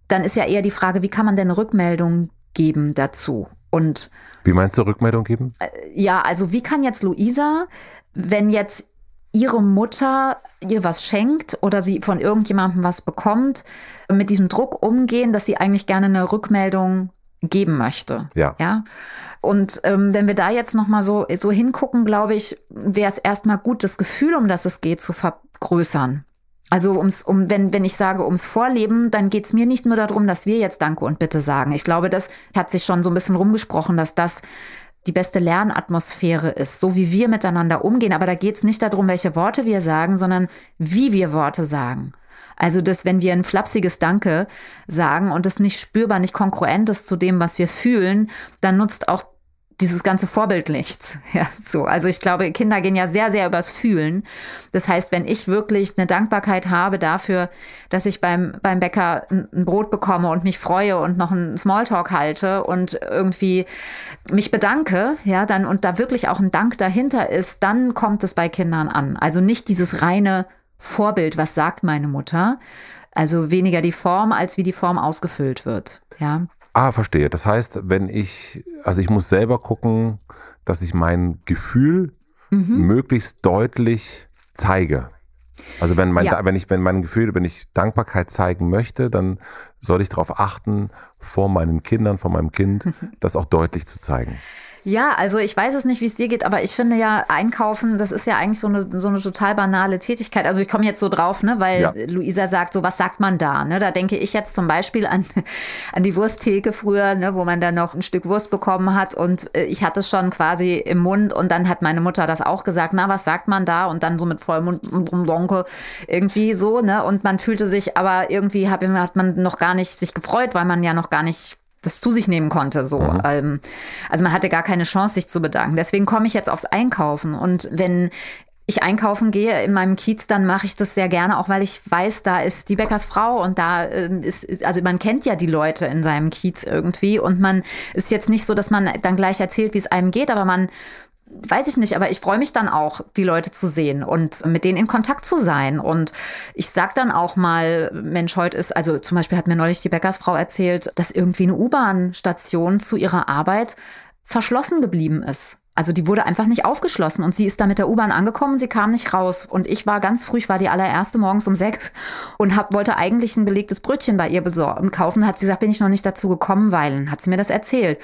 dann ist ja eher die Frage, wie kann man denn eine Rückmeldung geben dazu? Und
wie meinst du Rückmeldung geben?
Äh, ja, also wie kann jetzt Luisa, wenn jetzt ihre Mutter ihr was schenkt oder sie von irgendjemandem was bekommt, mit diesem Druck umgehen, dass sie eigentlich gerne eine Rückmeldung geben möchte.
Ja.
ja? Und ähm, wenn wir da jetzt nochmal so, so hingucken, glaube ich, wäre es erstmal gut, das Gefühl, um das es geht, zu vergrößern. Also ums, um, wenn, wenn ich sage ums Vorleben, dann geht es mir nicht nur darum, dass wir jetzt Danke und Bitte sagen. Ich glaube, das hat sich schon so ein bisschen rumgesprochen, dass das die beste Lernatmosphäre ist, so wie wir miteinander umgehen. Aber da geht es nicht darum, welche Worte wir sagen, sondern wie wir Worte sagen. Also, dass wenn wir ein flapsiges Danke sagen und es nicht spürbar, nicht konkurrent ist zu dem, was wir fühlen, dann nutzt auch dieses ganze Vorbild nichts. Ja, so. Also ich glaube, Kinder gehen ja sehr, sehr übers Fühlen. Das heißt, wenn ich wirklich eine Dankbarkeit habe dafür, dass ich beim, beim Bäcker ein Brot bekomme und mich freue und noch einen Smalltalk halte und irgendwie mich bedanke, ja, dann und da wirklich auch ein Dank dahinter ist, dann kommt es bei Kindern an. Also nicht dieses reine Vorbild, was sagt meine Mutter. Also weniger die Form, als wie die Form ausgefüllt wird. Ja.
Ah, verstehe. Das heißt, wenn ich, also ich muss selber gucken, dass ich mein Gefühl mhm. möglichst deutlich zeige. Also wenn mein, ja. wenn ich, wenn mein Gefühl, wenn ich Dankbarkeit zeigen möchte, dann soll ich darauf achten, vor meinen Kindern, vor meinem Kind, das auch deutlich zu zeigen.
Ja, also ich weiß es nicht, wie es dir geht, aber ich finde ja, einkaufen, das ist ja eigentlich so eine, so eine total banale Tätigkeit. Also ich komme jetzt so drauf, ne, weil ja. Luisa sagt, so was sagt man da? Ne? Da denke ich jetzt zum Beispiel an, an die Wursttheke früher, ne, wo man dann noch ein Stück Wurst bekommen hat und äh, ich hatte es schon quasi im Mund und dann hat meine Mutter das auch gesagt, na, was sagt man da? Und dann so mit Vollmund und Donke irgendwie so, ne? Und man fühlte sich aber irgendwie hat man noch gar nicht sich gefreut, weil man ja noch gar nicht das zu sich nehmen konnte. So. Mhm. Ähm, also man hatte gar keine Chance, sich zu bedanken. Deswegen komme ich jetzt aufs Einkaufen. Und wenn ich einkaufen gehe in meinem Kiez, dann mache ich das sehr gerne, auch weil ich weiß, da ist die Bäckersfrau und da ähm, ist, also man kennt ja die Leute in seinem Kiez irgendwie und man ist jetzt nicht so, dass man dann gleich erzählt, wie es einem geht, aber man weiß ich nicht, aber ich freue mich dann auch, die Leute zu sehen und mit denen in Kontakt zu sein. Und ich sag dann auch mal, Mensch, heute ist, also zum Beispiel hat mir neulich die Bäckersfrau erzählt, dass irgendwie eine U-Bahn-Station zu ihrer Arbeit verschlossen geblieben ist. Also die wurde einfach nicht aufgeschlossen und sie ist da mit der U-Bahn angekommen, sie kam nicht raus. Und ich war ganz früh, ich war die allererste morgens um sechs und hab, wollte eigentlich ein belegtes Brötchen bei ihr besorgen, kaufen. Hat sie gesagt, bin ich noch nicht dazu gekommen, weil, hat sie mir das erzählt.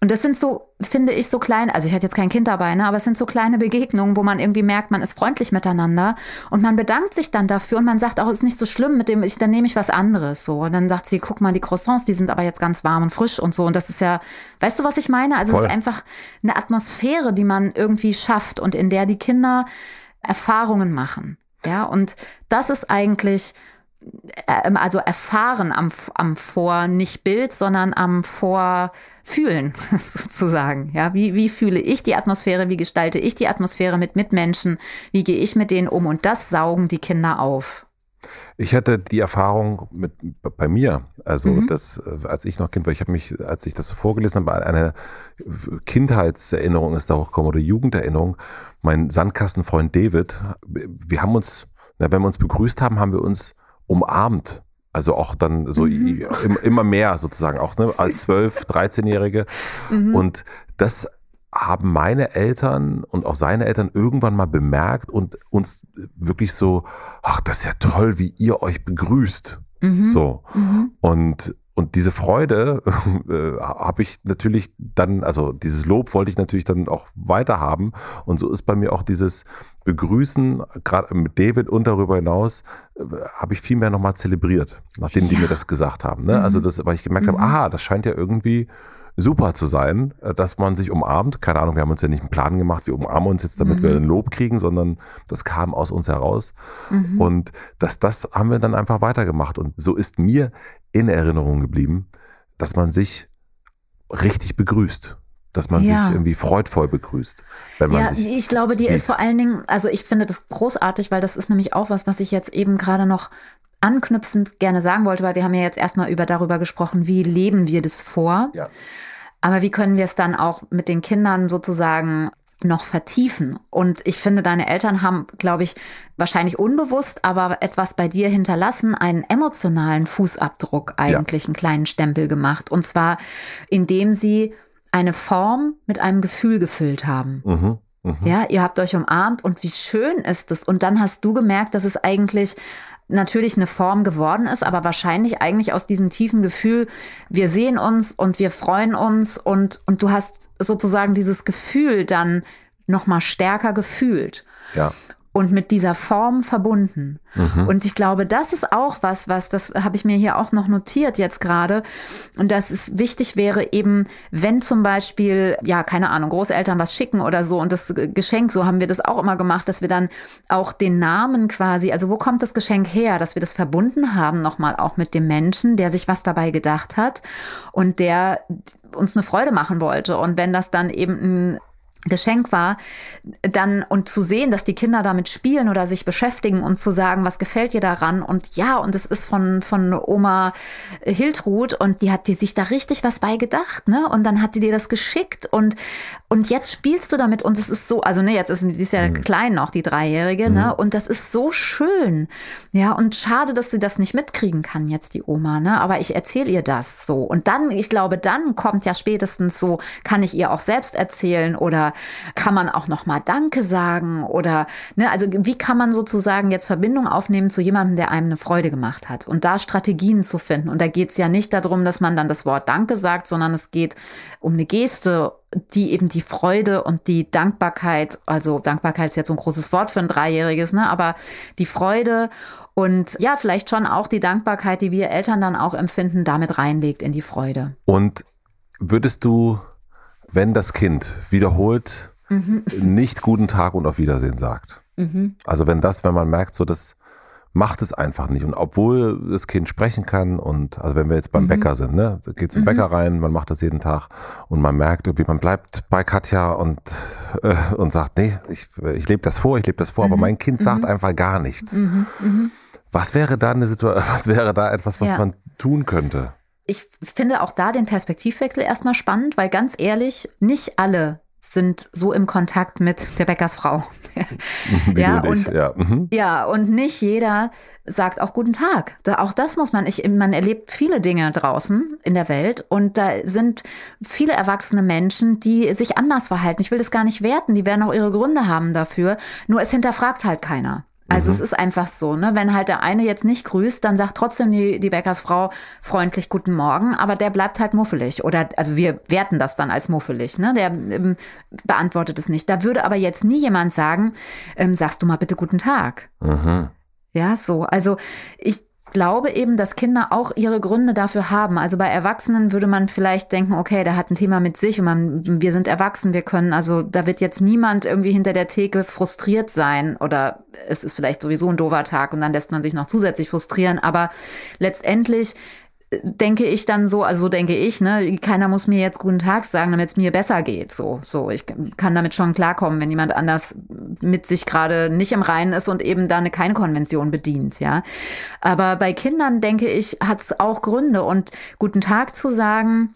Und das sind so finde ich so klein, also ich hatte jetzt kein Kind dabei, ne, aber es sind so kleine Begegnungen, wo man irgendwie merkt, man ist freundlich miteinander und man bedankt sich dann dafür und man sagt auch, ist nicht so schlimm mit dem, ich, dann nehme ich was anderes so. Und dann sagt sie, guck mal, die Croissants, die sind aber jetzt ganz warm und frisch und so. Und das ist ja, weißt du, was ich meine? Also Voll. es ist einfach eine Atmosphäre, die man irgendwie schafft und in der die Kinder Erfahrungen machen. Ja, und das ist eigentlich also erfahren am, am Vor, nicht Bild, sondern am Vorfühlen sozusagen. Ja, wie, wie fühle ich die Atmosphäre, wie gestalte ich die Atmosphäre mit Mitmenschen, wie gehe ich mit denen um und das saugen die Kinder auf.
Ich hatte die Erfahrung mit bei mir, also mhm. das, äh, als ich noch Kind war, ich habe mich, als ich das vorgelesen habe, eine Kindheitserinnerung ist da auch gekommen oder Jugenderinnerung. Mein Sandkastenfreund David, wir haben uns, na, wenn wir uns begrüßt haben, haben wir uns umarmt. Also auch dann so mhm. immer mehr sozusagen, auch ne, als 12-, 13-Jährige. Mhm. Und das haben meine Eltern und auch seine Eltern irgendwann mal bemerkt und uns wirklich so, ach, das ist ja toll, wie ihr euch begrüßt. Mhm. So. Mhm. Und und diese Freude äh, habe ich natürlich dann, also dieses Lob wollte ich natürlich dann auch weiter haben. Und so ist bei mir auch dieses Begrüßen, gerade mit David und darüber hinaus, äh, habe ich viel mehr nochmal zelebriert, nachdem ja. die mir das gesagt haben. Ne? Also mhm. Also das, weil ich gemerkt mhm. habe, aha, das scheint ja irgendwie super zu sein, äh, dass man sich umarmt. Keine Ahnung, wir haben uns ja nicht einen Plan gemacht, wir umarmen uns jetzt, damit mhm. wir ein Lob kriegen, sondern das kam aus uns heraus. Mhm. Und das, das haben wir dann einfach weitergemacht. Und so ist mir in Erinnerung geblieben, dass man sich richtig begrüßt dass man ja. sich irgendwie freudvoll begrüßt. Wenn man
ja,
sich
ich glaube, die sieht. ist vor allen Dingen, also ich finde das großartig, weil das ist nämlich auch was, was ich jetzt eben gerade noch anknüpfend gerne sagen wollte, weil wir haben ja jetzt erstmal über darüber gesprochen, wie leben wir das vor. Ja. Aber wie können wir es dann auch mit den Kindern sozusagen noch vertiefen. Und ich finde, deine Eltern haben, glaube ich, wahrscheinlich unbewusst, aber etwas bei dir hinterlassen, einen emotionalen Fußabdruck eigentlich, ja. einen kleinen Stempel gemacht. Und zwar, indem sie eine Form mit einem Gefühl gefüllt haben. Mhm. Mhm. Ja, ihr habt euch umarmt und wie schön ist es. Und dann hast du gemerkt, dass es eigentlich natürlich eine Form geworden ist, aber wahrscheinlich eigentlich aus diesem tiefen Gefühl, wir sehen uns und wir freuen uns und, und du hast sozusagen dieses Gefühl dann noch mal stärker gefühlt.
Ja
und mit dieser Form verbunden. Mhm. Und ich glaube, das ist auch was, was, das habe ich mir hier auch noch notiert jetzt gerade. Und dass es wichtig wäre, eben, wenn zum Beispiel, ja, keine Ahnung, Großeltern was schicken oder so und das Geschenk, so haben wir das auch immer gemacht, dass wir dann auch den Namen quasi, also wo kommt das Geschenk her, dass wir das verbunden haben, nochmal auch mit dem Menschen, der sich was dabei gedacht hat und der uns eine Freude machen wollte. Und wenn das dann eben ein Geschenk war, dann und zu sehen, dass die Kinder damit spielen oder sich beschäftigen und zu sagen, was gefällt dir daran? Und ja, und es ist von, von Oma Hiltrud und die hat dir sich da richtig was bei gedacht, ne? Und dann hat die dir das geschickt und, und jetzt spielst du damit und es ist so, also ne, jetzt ist sie ist ja mhm. klein noch, die Dreijährige, ne? mhm. ne? Und das ist so schön. Ja, und schade, dass sie das nicht mitkriegen kann, jetzt die Oma, ne? Aber ich erzähle ihr das so. Und dann, ich glaube, dann kommt ja spätestens so, kann ich ihr auch selbst erzählen oder kann man auch noch mal Danke sagen oder ne, also wie kann man sozusagen jetzt Verbindung aufnehmen zu jemandem, der einem eine Freude gemacht hat und da Strategien zu finden. Und da geht es ja nicht darum, dass man dann das Wort Danke sagt, sondern es geht um eine Geste, die eben die Freude und die Dankbarkeit, also Dankbarkeit ist jetzt so ein großes Wort für ein Dreijähriges, ne, aber die Freude und ja, vielleicht schon auch die Dankbarkeit, die wir Eltern dann auch empfinden, damit reinlegt in die Freude.
Und würdest du wenn das Kind wiederholt mhm. nicht guten Tag und auf Wiedersehen sagt. Mhm. Also wenn das, wenn man merkt, so das macht es einfach nicht. Und obwohl das Kind sprechen kann und also wenn wir jetzt beim mhm. Bäcker sind, ne, geht zum mhm. Bäcker rein, man macht das jeden Tag und man merkt irgendwie, man bleibt bei Katja und äh, und sagt, nee, ich, ich lebe das vor, ich lebe das vor, aber mhm. mein Kind sagt mhm. einfach gar nichts. Was wäre da eine Situation, was wäre da etwas, was ja. man tun könnte?
Ich finde auch da den Perspektivwechsel erstmal spannend, weil ganz ehrlich, nicht alle sind so im Kontakt mit der Bäckersfrau.
ja, und, ja. Mhm.
ja, und nicht jeder sagt auch guten Tag. Da, auch das muss man, ich, man erlebt viele Dinge draußen in der Welt und da sind viele erwachsene Menschen, die sich anders verhalten. Ich will das gar nicht werten, die werden auch ihre Gründe haben dafür, nur es hinterfragt halt keiner. Also mhm. es ist einfach so, ne? Wenn halt der eine jetzt nicht grüßt, dann sagt trotzdem die, die Bäckersfrau freundlich Guten Morgen, aber der bleibt halt muffelig. Oder also wir werten das dann als muffelig, ne? Der ähm, beantwortet es nicht. Da würde aber jetzt nie jemand sagen, ähm, sagst du mal bitte guten Tag. Mhm. Ja, so. Also ich glaube eben, dass Kinder auch ihre Gründe dafür haben. Also bei Erwachsenen würde man vielleicht denken, okay, der hat ein Thema mit sich und man, wir sind erwachsen, wir können, also da wird jetzt niemand irgendwie hinter der Theke frustriert sein oder es ist vielleicht sowieso ein doofer Tag und dann lässt man sich noch zusätzlich frustrieren. Aber letztendlich denke ich dann so, also so denke ich, ne, keiner muss mir jetzt guten Tag sagen, damit es mir besser geht. So, so, ich kann damit schon klarkommen, wenn jemand anders mit sich gerade nicht im Reinen ist und eben da eine keine Konvention bedient, ja. Aber bei Kindern denke ich, hat es auch Gründe und guten Tag zu sagen,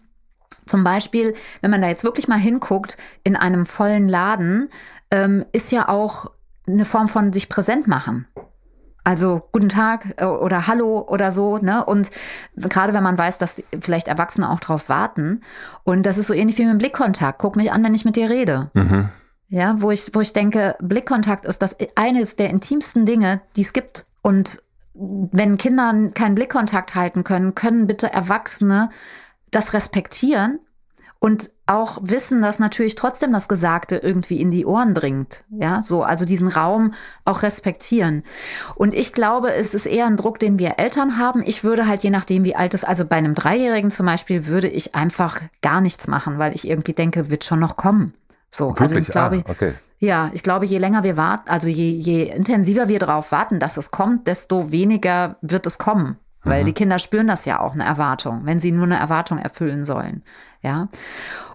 zum Beispiel, wenn man da jetzt wirklich mal hinguckt, in einem vollen Laden, ähm, ist ja auch eine Form von sich präsent machen. Also guten Tag äh, oder Hallo oder so, ne? Und gerade wenn man weiß, dass vielleicht Erwachsene auch drauf warten. Und das ist so ähnlich wie mit dem Blickkontakt. Guck mich an, wenn ich mit dir rede. Mhm. Ja, wo ich, wo ich denke, Blickkontakt ist das eines der intimsten Dinge, die es gibt. Und wenn Kinder keinen Blickkontakt halten können, können bitte Erwachsene das respektieren und auch wissen, dass natürlich trotzdem das Gesagte irgendwie in die Ohren dringt. Ja, so, also diesen Raum auch respektieren. Und ich glaube, es ist eher ein Druck, den wir Eltern haben. Ich würde halt, je nachdem, wie alt es, also bei einem Dreijährigen zum Beispiel, würde ich einfach gar nichts machen, weil ich irgendwie denke, wird schon noch kommen. So,
Wirklich? also
ich glaube,
ah, okay.
ja, ich glaube, je länger wir warten, also je, je intensiver wir darauf warten, dass es kommt, desto weniger wird es kommen. Weil mhm. die Kinder spüren das ja auch, eine Erwartung, wenn sie nur eine Erwartung erfüllen sollen. Ja.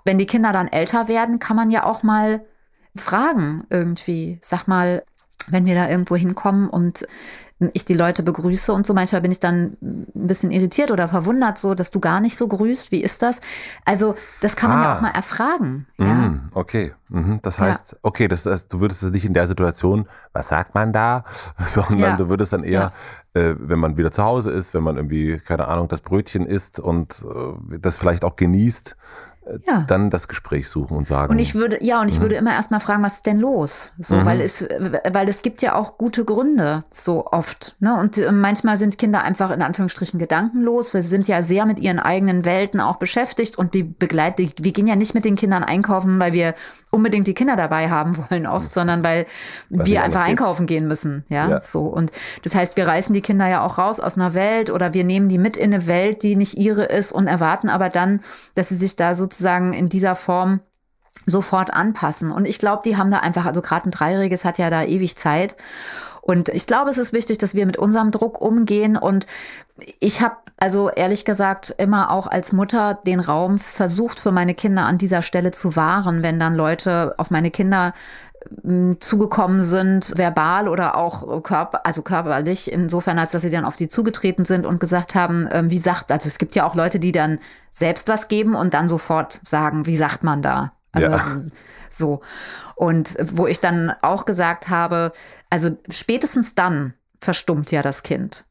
Wenn die Kinder dann älter werden, kann man ja auch mal fragen irgendwie. Sag mal, wenn wir da irgendwo hinkommen und ich die Leute begrüße und so. Manchmal bin ich dann ein bisschen irritiert oder verwundert, so, dass du gar nicht so grüßt. Wie ist das? Also, das kann man ah. ja auch mal erfragen.
Mm, ja. Okay. Mhm. Das heißt, ja. okay, das heißt, du würdest es nicht in der Situation, was sagt man da, sondern ja. du würdest dann eher, äh, wenn man wieder zu Hause ist, wenn man irgendwie, keine Ahnung, das Brötchen isst und äh, das vielleicht auch genießt, ja. dann das Gespräch suchen und sagen.
Und ich würde, ja, und ich mhm. würde immer erstmal fragen, was ist denn los? So, mhm. weil es, weil es gibt ja auch gute Gründe, so oft. Ne? Und äh, manchmal sind Kinder einfach in Anführungsstrichen gedankenlos. Wir sind ja sehr mit ihren eigenen Welten auch beschäftigt und wir begleiten, wir gehen ja nicht mit den Kindern einkaufen, weil wir unbedingt die Kinder dabei haben wollen oft, sondern weil, weil wir einfach einkaufen gehen müssen. Ja? ja, so. Und das heißt, wir reißen die Kinder ja auch raus aus einer Welt oder wir nehmen die mit in eine Welt, die nicht ihre ist und erwarten aber dann, dass sie sich da sozusagen in dieser Form sofort anpassen. Und ich glaube, die haben da einfach, also gerade ein Dreijähriges hat ja da ewig Zeit. Und ich glaube, es ist wichtig, dass wir mit unserem Druck umgehen. Und ich habe also ehrlich gesagt immer auch als Mutter den Raum versucht, für meine Kinder an dieser Stelle zu wahren, wenn dann Leute auf meine Kinder hm, zugekommen sind, verbal oder auch körper, also körperlich, insofern, als dass sie dann auf sie zugetreten sind und gesagt haben, ähm, wie sagt, also es gibt ja auch Leute, die dann selbst was geben und dann sofort sagen, wie sagt man da? Also ja. so. Und wo ich dann auch gesagt habe, also spätestens dann verstummt ja das Kind.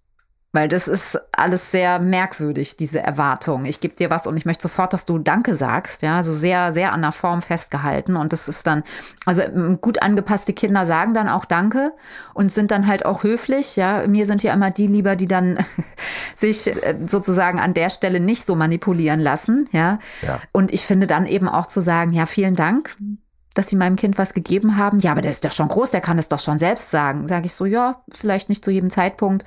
Weil das ist alles sehr merkwürdig, diese Erwartung. Ich gebe dir was und ich möchte sofort, dass du Danke sagst. Ja, also sehr, sehr an der Form festgehalten. Und das ist dann, also ähm, gut angepasste Kinder sagen dann auch Danke und sind dann halt auch höflich. Ja, mir sind ja immer die lieber, die dann sich äh, sozusagen an der Stelle nicht so manipulieren lassen. Ja. ja. Und ich finde dann eben auch zu sagen, ja, vielen Dank dass sie meinem Kind was gegeben haben. Ja, aber der ist doch schon groß, der kann es doch schon selbst sagen. Sage ich so, ja, vielleicht nicht zu jedem Zeitpunkt.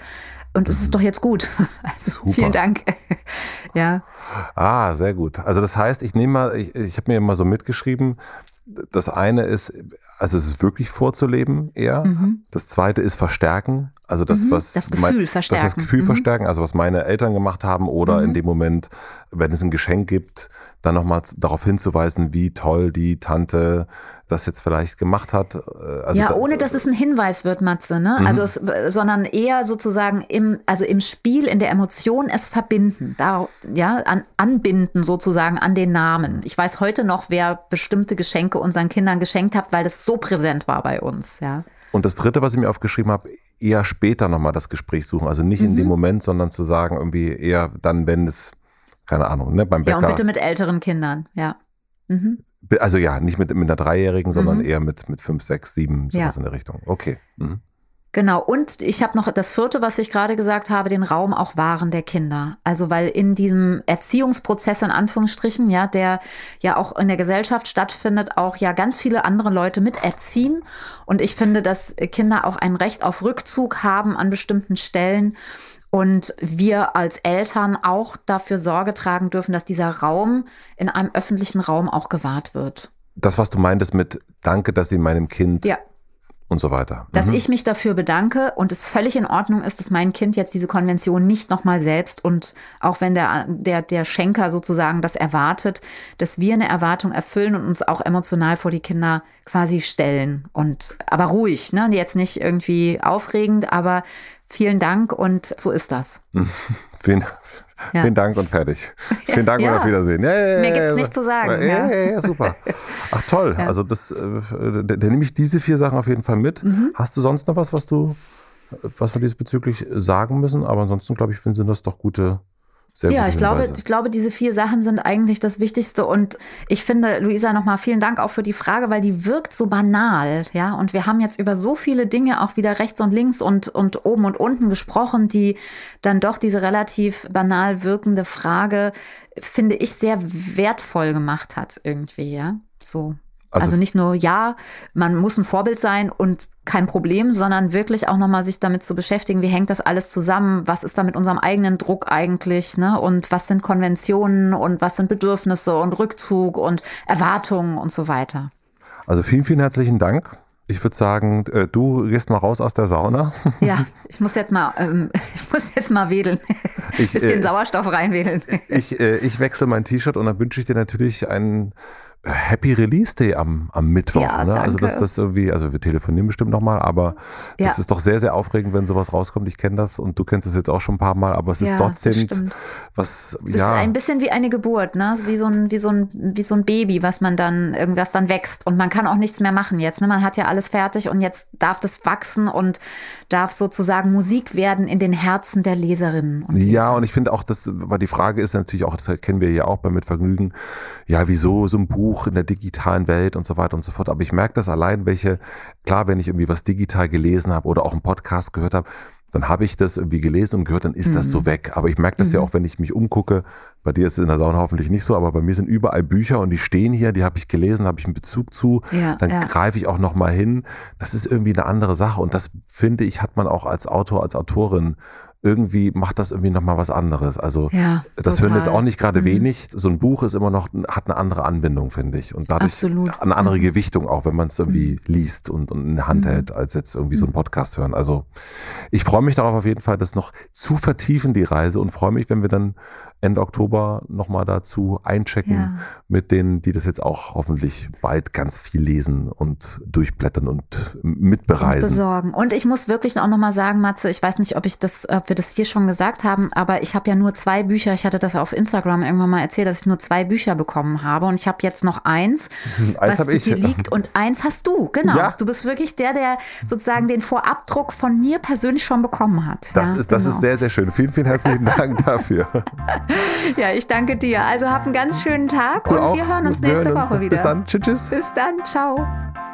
Und es ist doch jetzt gut. Also Super. vielen Dank. ja.
Ah, sehr gut. Also das heißt, ich nehme mal, ich, ich habe mir immer so mitgeschrieben, das eine ist, also es ist wirklich vorzuleben eher. Mhm. Das zweite ist verstärken. Also das, mhm. was
das Gefühl mein, verstärken.
Das, das Gefühl mhm. verstärken, also was meine Eltern gemacht haben oder in mhm. dem Moment, wenn es ein Geschenk gibt, dann nochmal darauf hinzuweisen, wie toll die Tante das jetzt vielleicht gemacht hat. Äh,
also ja, ohne dass es ein Hinweis wird, Matze, ne? Mhm. Also es, sondern eher sozusagen im, also im Spiel, in der Emotion es verbinden, da, ja, an, anbinden sozusagen an den Namen. Ich weiß heute noch, wer bestimmte Geschenke unseren Kindern geschenkt hat, weil das so präsent war bei uns, ja.
Und das dritte, was ich mir aufgeschrieben habe, eher später nochmal das Gespräch suchen. Also nicht mhm. in dem mhm. Moment, sondern zu sagen, irgendwie eher dann, wenn es, keine Ahnung, ne, beim Bäcker.
Ja, und bitte mit älteren Kindern, ja. Mhm.
Also ja, nicht mit, mit einer Dreijährigen, sondern mhm. eher mit, mit fünf, sechs, sieben, sowas ja. in der Richtung. Okay. Mhm.
Genau, und ich habe noch das vierte, was ich gerade gesagt habe, den Raum auch wahren der Kinder. Also weil in diesem Erziehungsprozess in Anführungsstrichen, ja, der ja auch in der Gesellschaft stattfindet, auch ja ganz viele andere Leute miterziehen. Und ich finde, dass Kinder auch ein Recht auf Rückzug haben an bestimmten Stellen. Und wir als Eltern auch dafür Sorge tragen dürfen, dass dieser Raum in einem öffentlichen Raum auch gewahrt wird.
Das, was du meintest mit Danke, dass Sie meinem Kind ja und so weiter.
Dass mhm. ich mich dafür bedanke und es völlig in Ordnung ist, dass mein Kind jetzt diese Konvention nicht nochmal selbst und auch wenn der, der, der Schenker sozusagen das erwartet, dass wir eine Erwartung erfüllen und uns auch emotional vor die Kinder quasi stellen. Und aber ruhig, ne? Jetzt nicht irgendwie aufregend, aber vielen Dank und so ist das.
vielen, ja. Vielen Dank und fertig. Vielen Dank ja. und auf Wiedersehen.
Ja, Mehr gibt es nicht zu sagen.
Ja, ja, super. Ach toll. Also das, äh, da, da nehme ich diese vier Sachen auf jeden Fall mit. Mhm. Hast du sonst noch was, was du, was wir diesbezüglich sagen müssen? Aber ansonsten glaube ich, sind das doch gute, Sehr
ja, ich glaube, ich glaube, diese vier Sachen sind eigentlich das Wichtigste. Und ich finde, Luisa, nochmal vielen Dank auch für die Frage, weil die wirkt so banal. Ja, und wir haben jetzt über so viele Dinge auch wieder rechts und links und, und oben und unten gesprochen, die dann doch diese relativ banal wirkende Frage, finde ich, sehr wertvoll gemacht hat irgendwie, ja. So.
Also-
Also, nicht nur, ja, man muss ein Vorbild sein und kein Problem, sondern wirklich auch nochmal sich damit zu beschäftigen, wie hängt das alles zusammen, was ist da mit unserem eigenen Druck eigentlich, ne? Und was sind Konventionen und was sind Bedürfnisse und Rückzug und Erwartungen und so weiter.
Also vielen, vielen herzlichen Dank. Ich würde sagen, äh, du gehst mal raus aus der Sauna.
Ja, ich muss jetzt mal, ähm, ich muss jetzt mal wedeln.
Ich,
Bisschen
äh,
Sauerstoff reinwedeln.
Ich, äh, ich wechsle mein T-Shirt und dann wünsche ich dir natürlich einen Happy Release Day am, am Mittwoch.
Ja,
ne? Also dass das irgendwie, also wir telefonieren bestimmt nochmal, aber das
Ja.
ist doch sehr, sehr aufregend, wenn sowas rauskommt. Ich kenne das und du kennst es jetzt auch schon ein paar Mal, aber es ist
Ja, das
trotzdem was,
Es
ja.
ist ein bisschen wie eine Geburt, ne? Wie so ein, wie so ein, wie so ein Baby, was man dann, irgendwas dann wächst. Und man kann auch nichts mehr machen jetzt. Ne? Man hat ja alles fertig und jetzt darf das wachsen und darf sozusagen Musik werden in den Herzen der Leserinnen und Leser.
Ja, und ich finde auch, das, weil die Frage ist natürlich auch, das kennen wir ja auch bei Mitvergnügen, ja, wieso so ein Buch in der digitalen Welt und so weiter und so fort. Aber ich merke das allein, welche, klar, wenn ich irgendwie was digital gelesen habe oder auch einen Podcast gehört habe, dann habe ich das irgendwie gelesen und gehört, dann ist das
Mhm.
so weg. Aber ich merke das ja auch, wenn ich mich umgucke. Bei dir ist es in der Sauna hoffentlich nicht so, aber bei mir sind überall Bücher und die stehen hier, die habe ich gelesen, habe ich einen Bezug zu.
Ja,
dann
ja.
greife ich auch noch mal hin. Das ist irgendwie eine andere Sache und das finde ich hat man auch als Autor, als Autorin irgendwie macht das irgendwie noch mal was anderes. Also
Ja,
das hören jetzt
total.
auch nicht gerade
Mhm.
wenig. So ein Buch ist immer noch hat eine andere Anbindung, finde ich, und dadurch
Absolut.
eine andere
Mhm.
Gewichtung auch, wenn man es irgendwie liest und, und in der Hand
Mhm.
hält, als jetzt irgendwie so ein Podcast hören. Also ich freue mich darauf auf jeden Fall, das noch zu vertiefen die Reise und freue mich, wenn wir dann Ende Oktober noch mal dazu einchecken
Ja.
mit denen, die das jetzt auch hoffentlich bald ganz viel lesen und durchblättern und mitbereisen.
besorgen. Und ich muss wirklich auch nochmal sagen, Matze, ich weiß nicht, ob ich das, ob wir das hier schon gesagt haben, aber ich habe ja nur zwei Bücher. Ich hatte das auf Instagram irgendwann mal erzählt, dass ich nur zwei Bücher bekommen habe. Und ich habe jetzt noch eins,
Eins
was hier liegt. Und eins hast du, genau.
Ja.
Du bist wirklich der, der sozusagen den Vorabdruck von mir persönlich schon bekommen hat.
Das,
ja,
ist, das
genau.
ist sehr, sehr schön. Vielen, vielen herzlichen Dank dafür.
Ja, ich danke dir. Also hab einen ganz schönen Tag
Du
und
auch.
wir hören uns nächste
hören uns.
Woche wieder.
Bis dann. Tschüss, tschüss.
Bis dann. Ciao.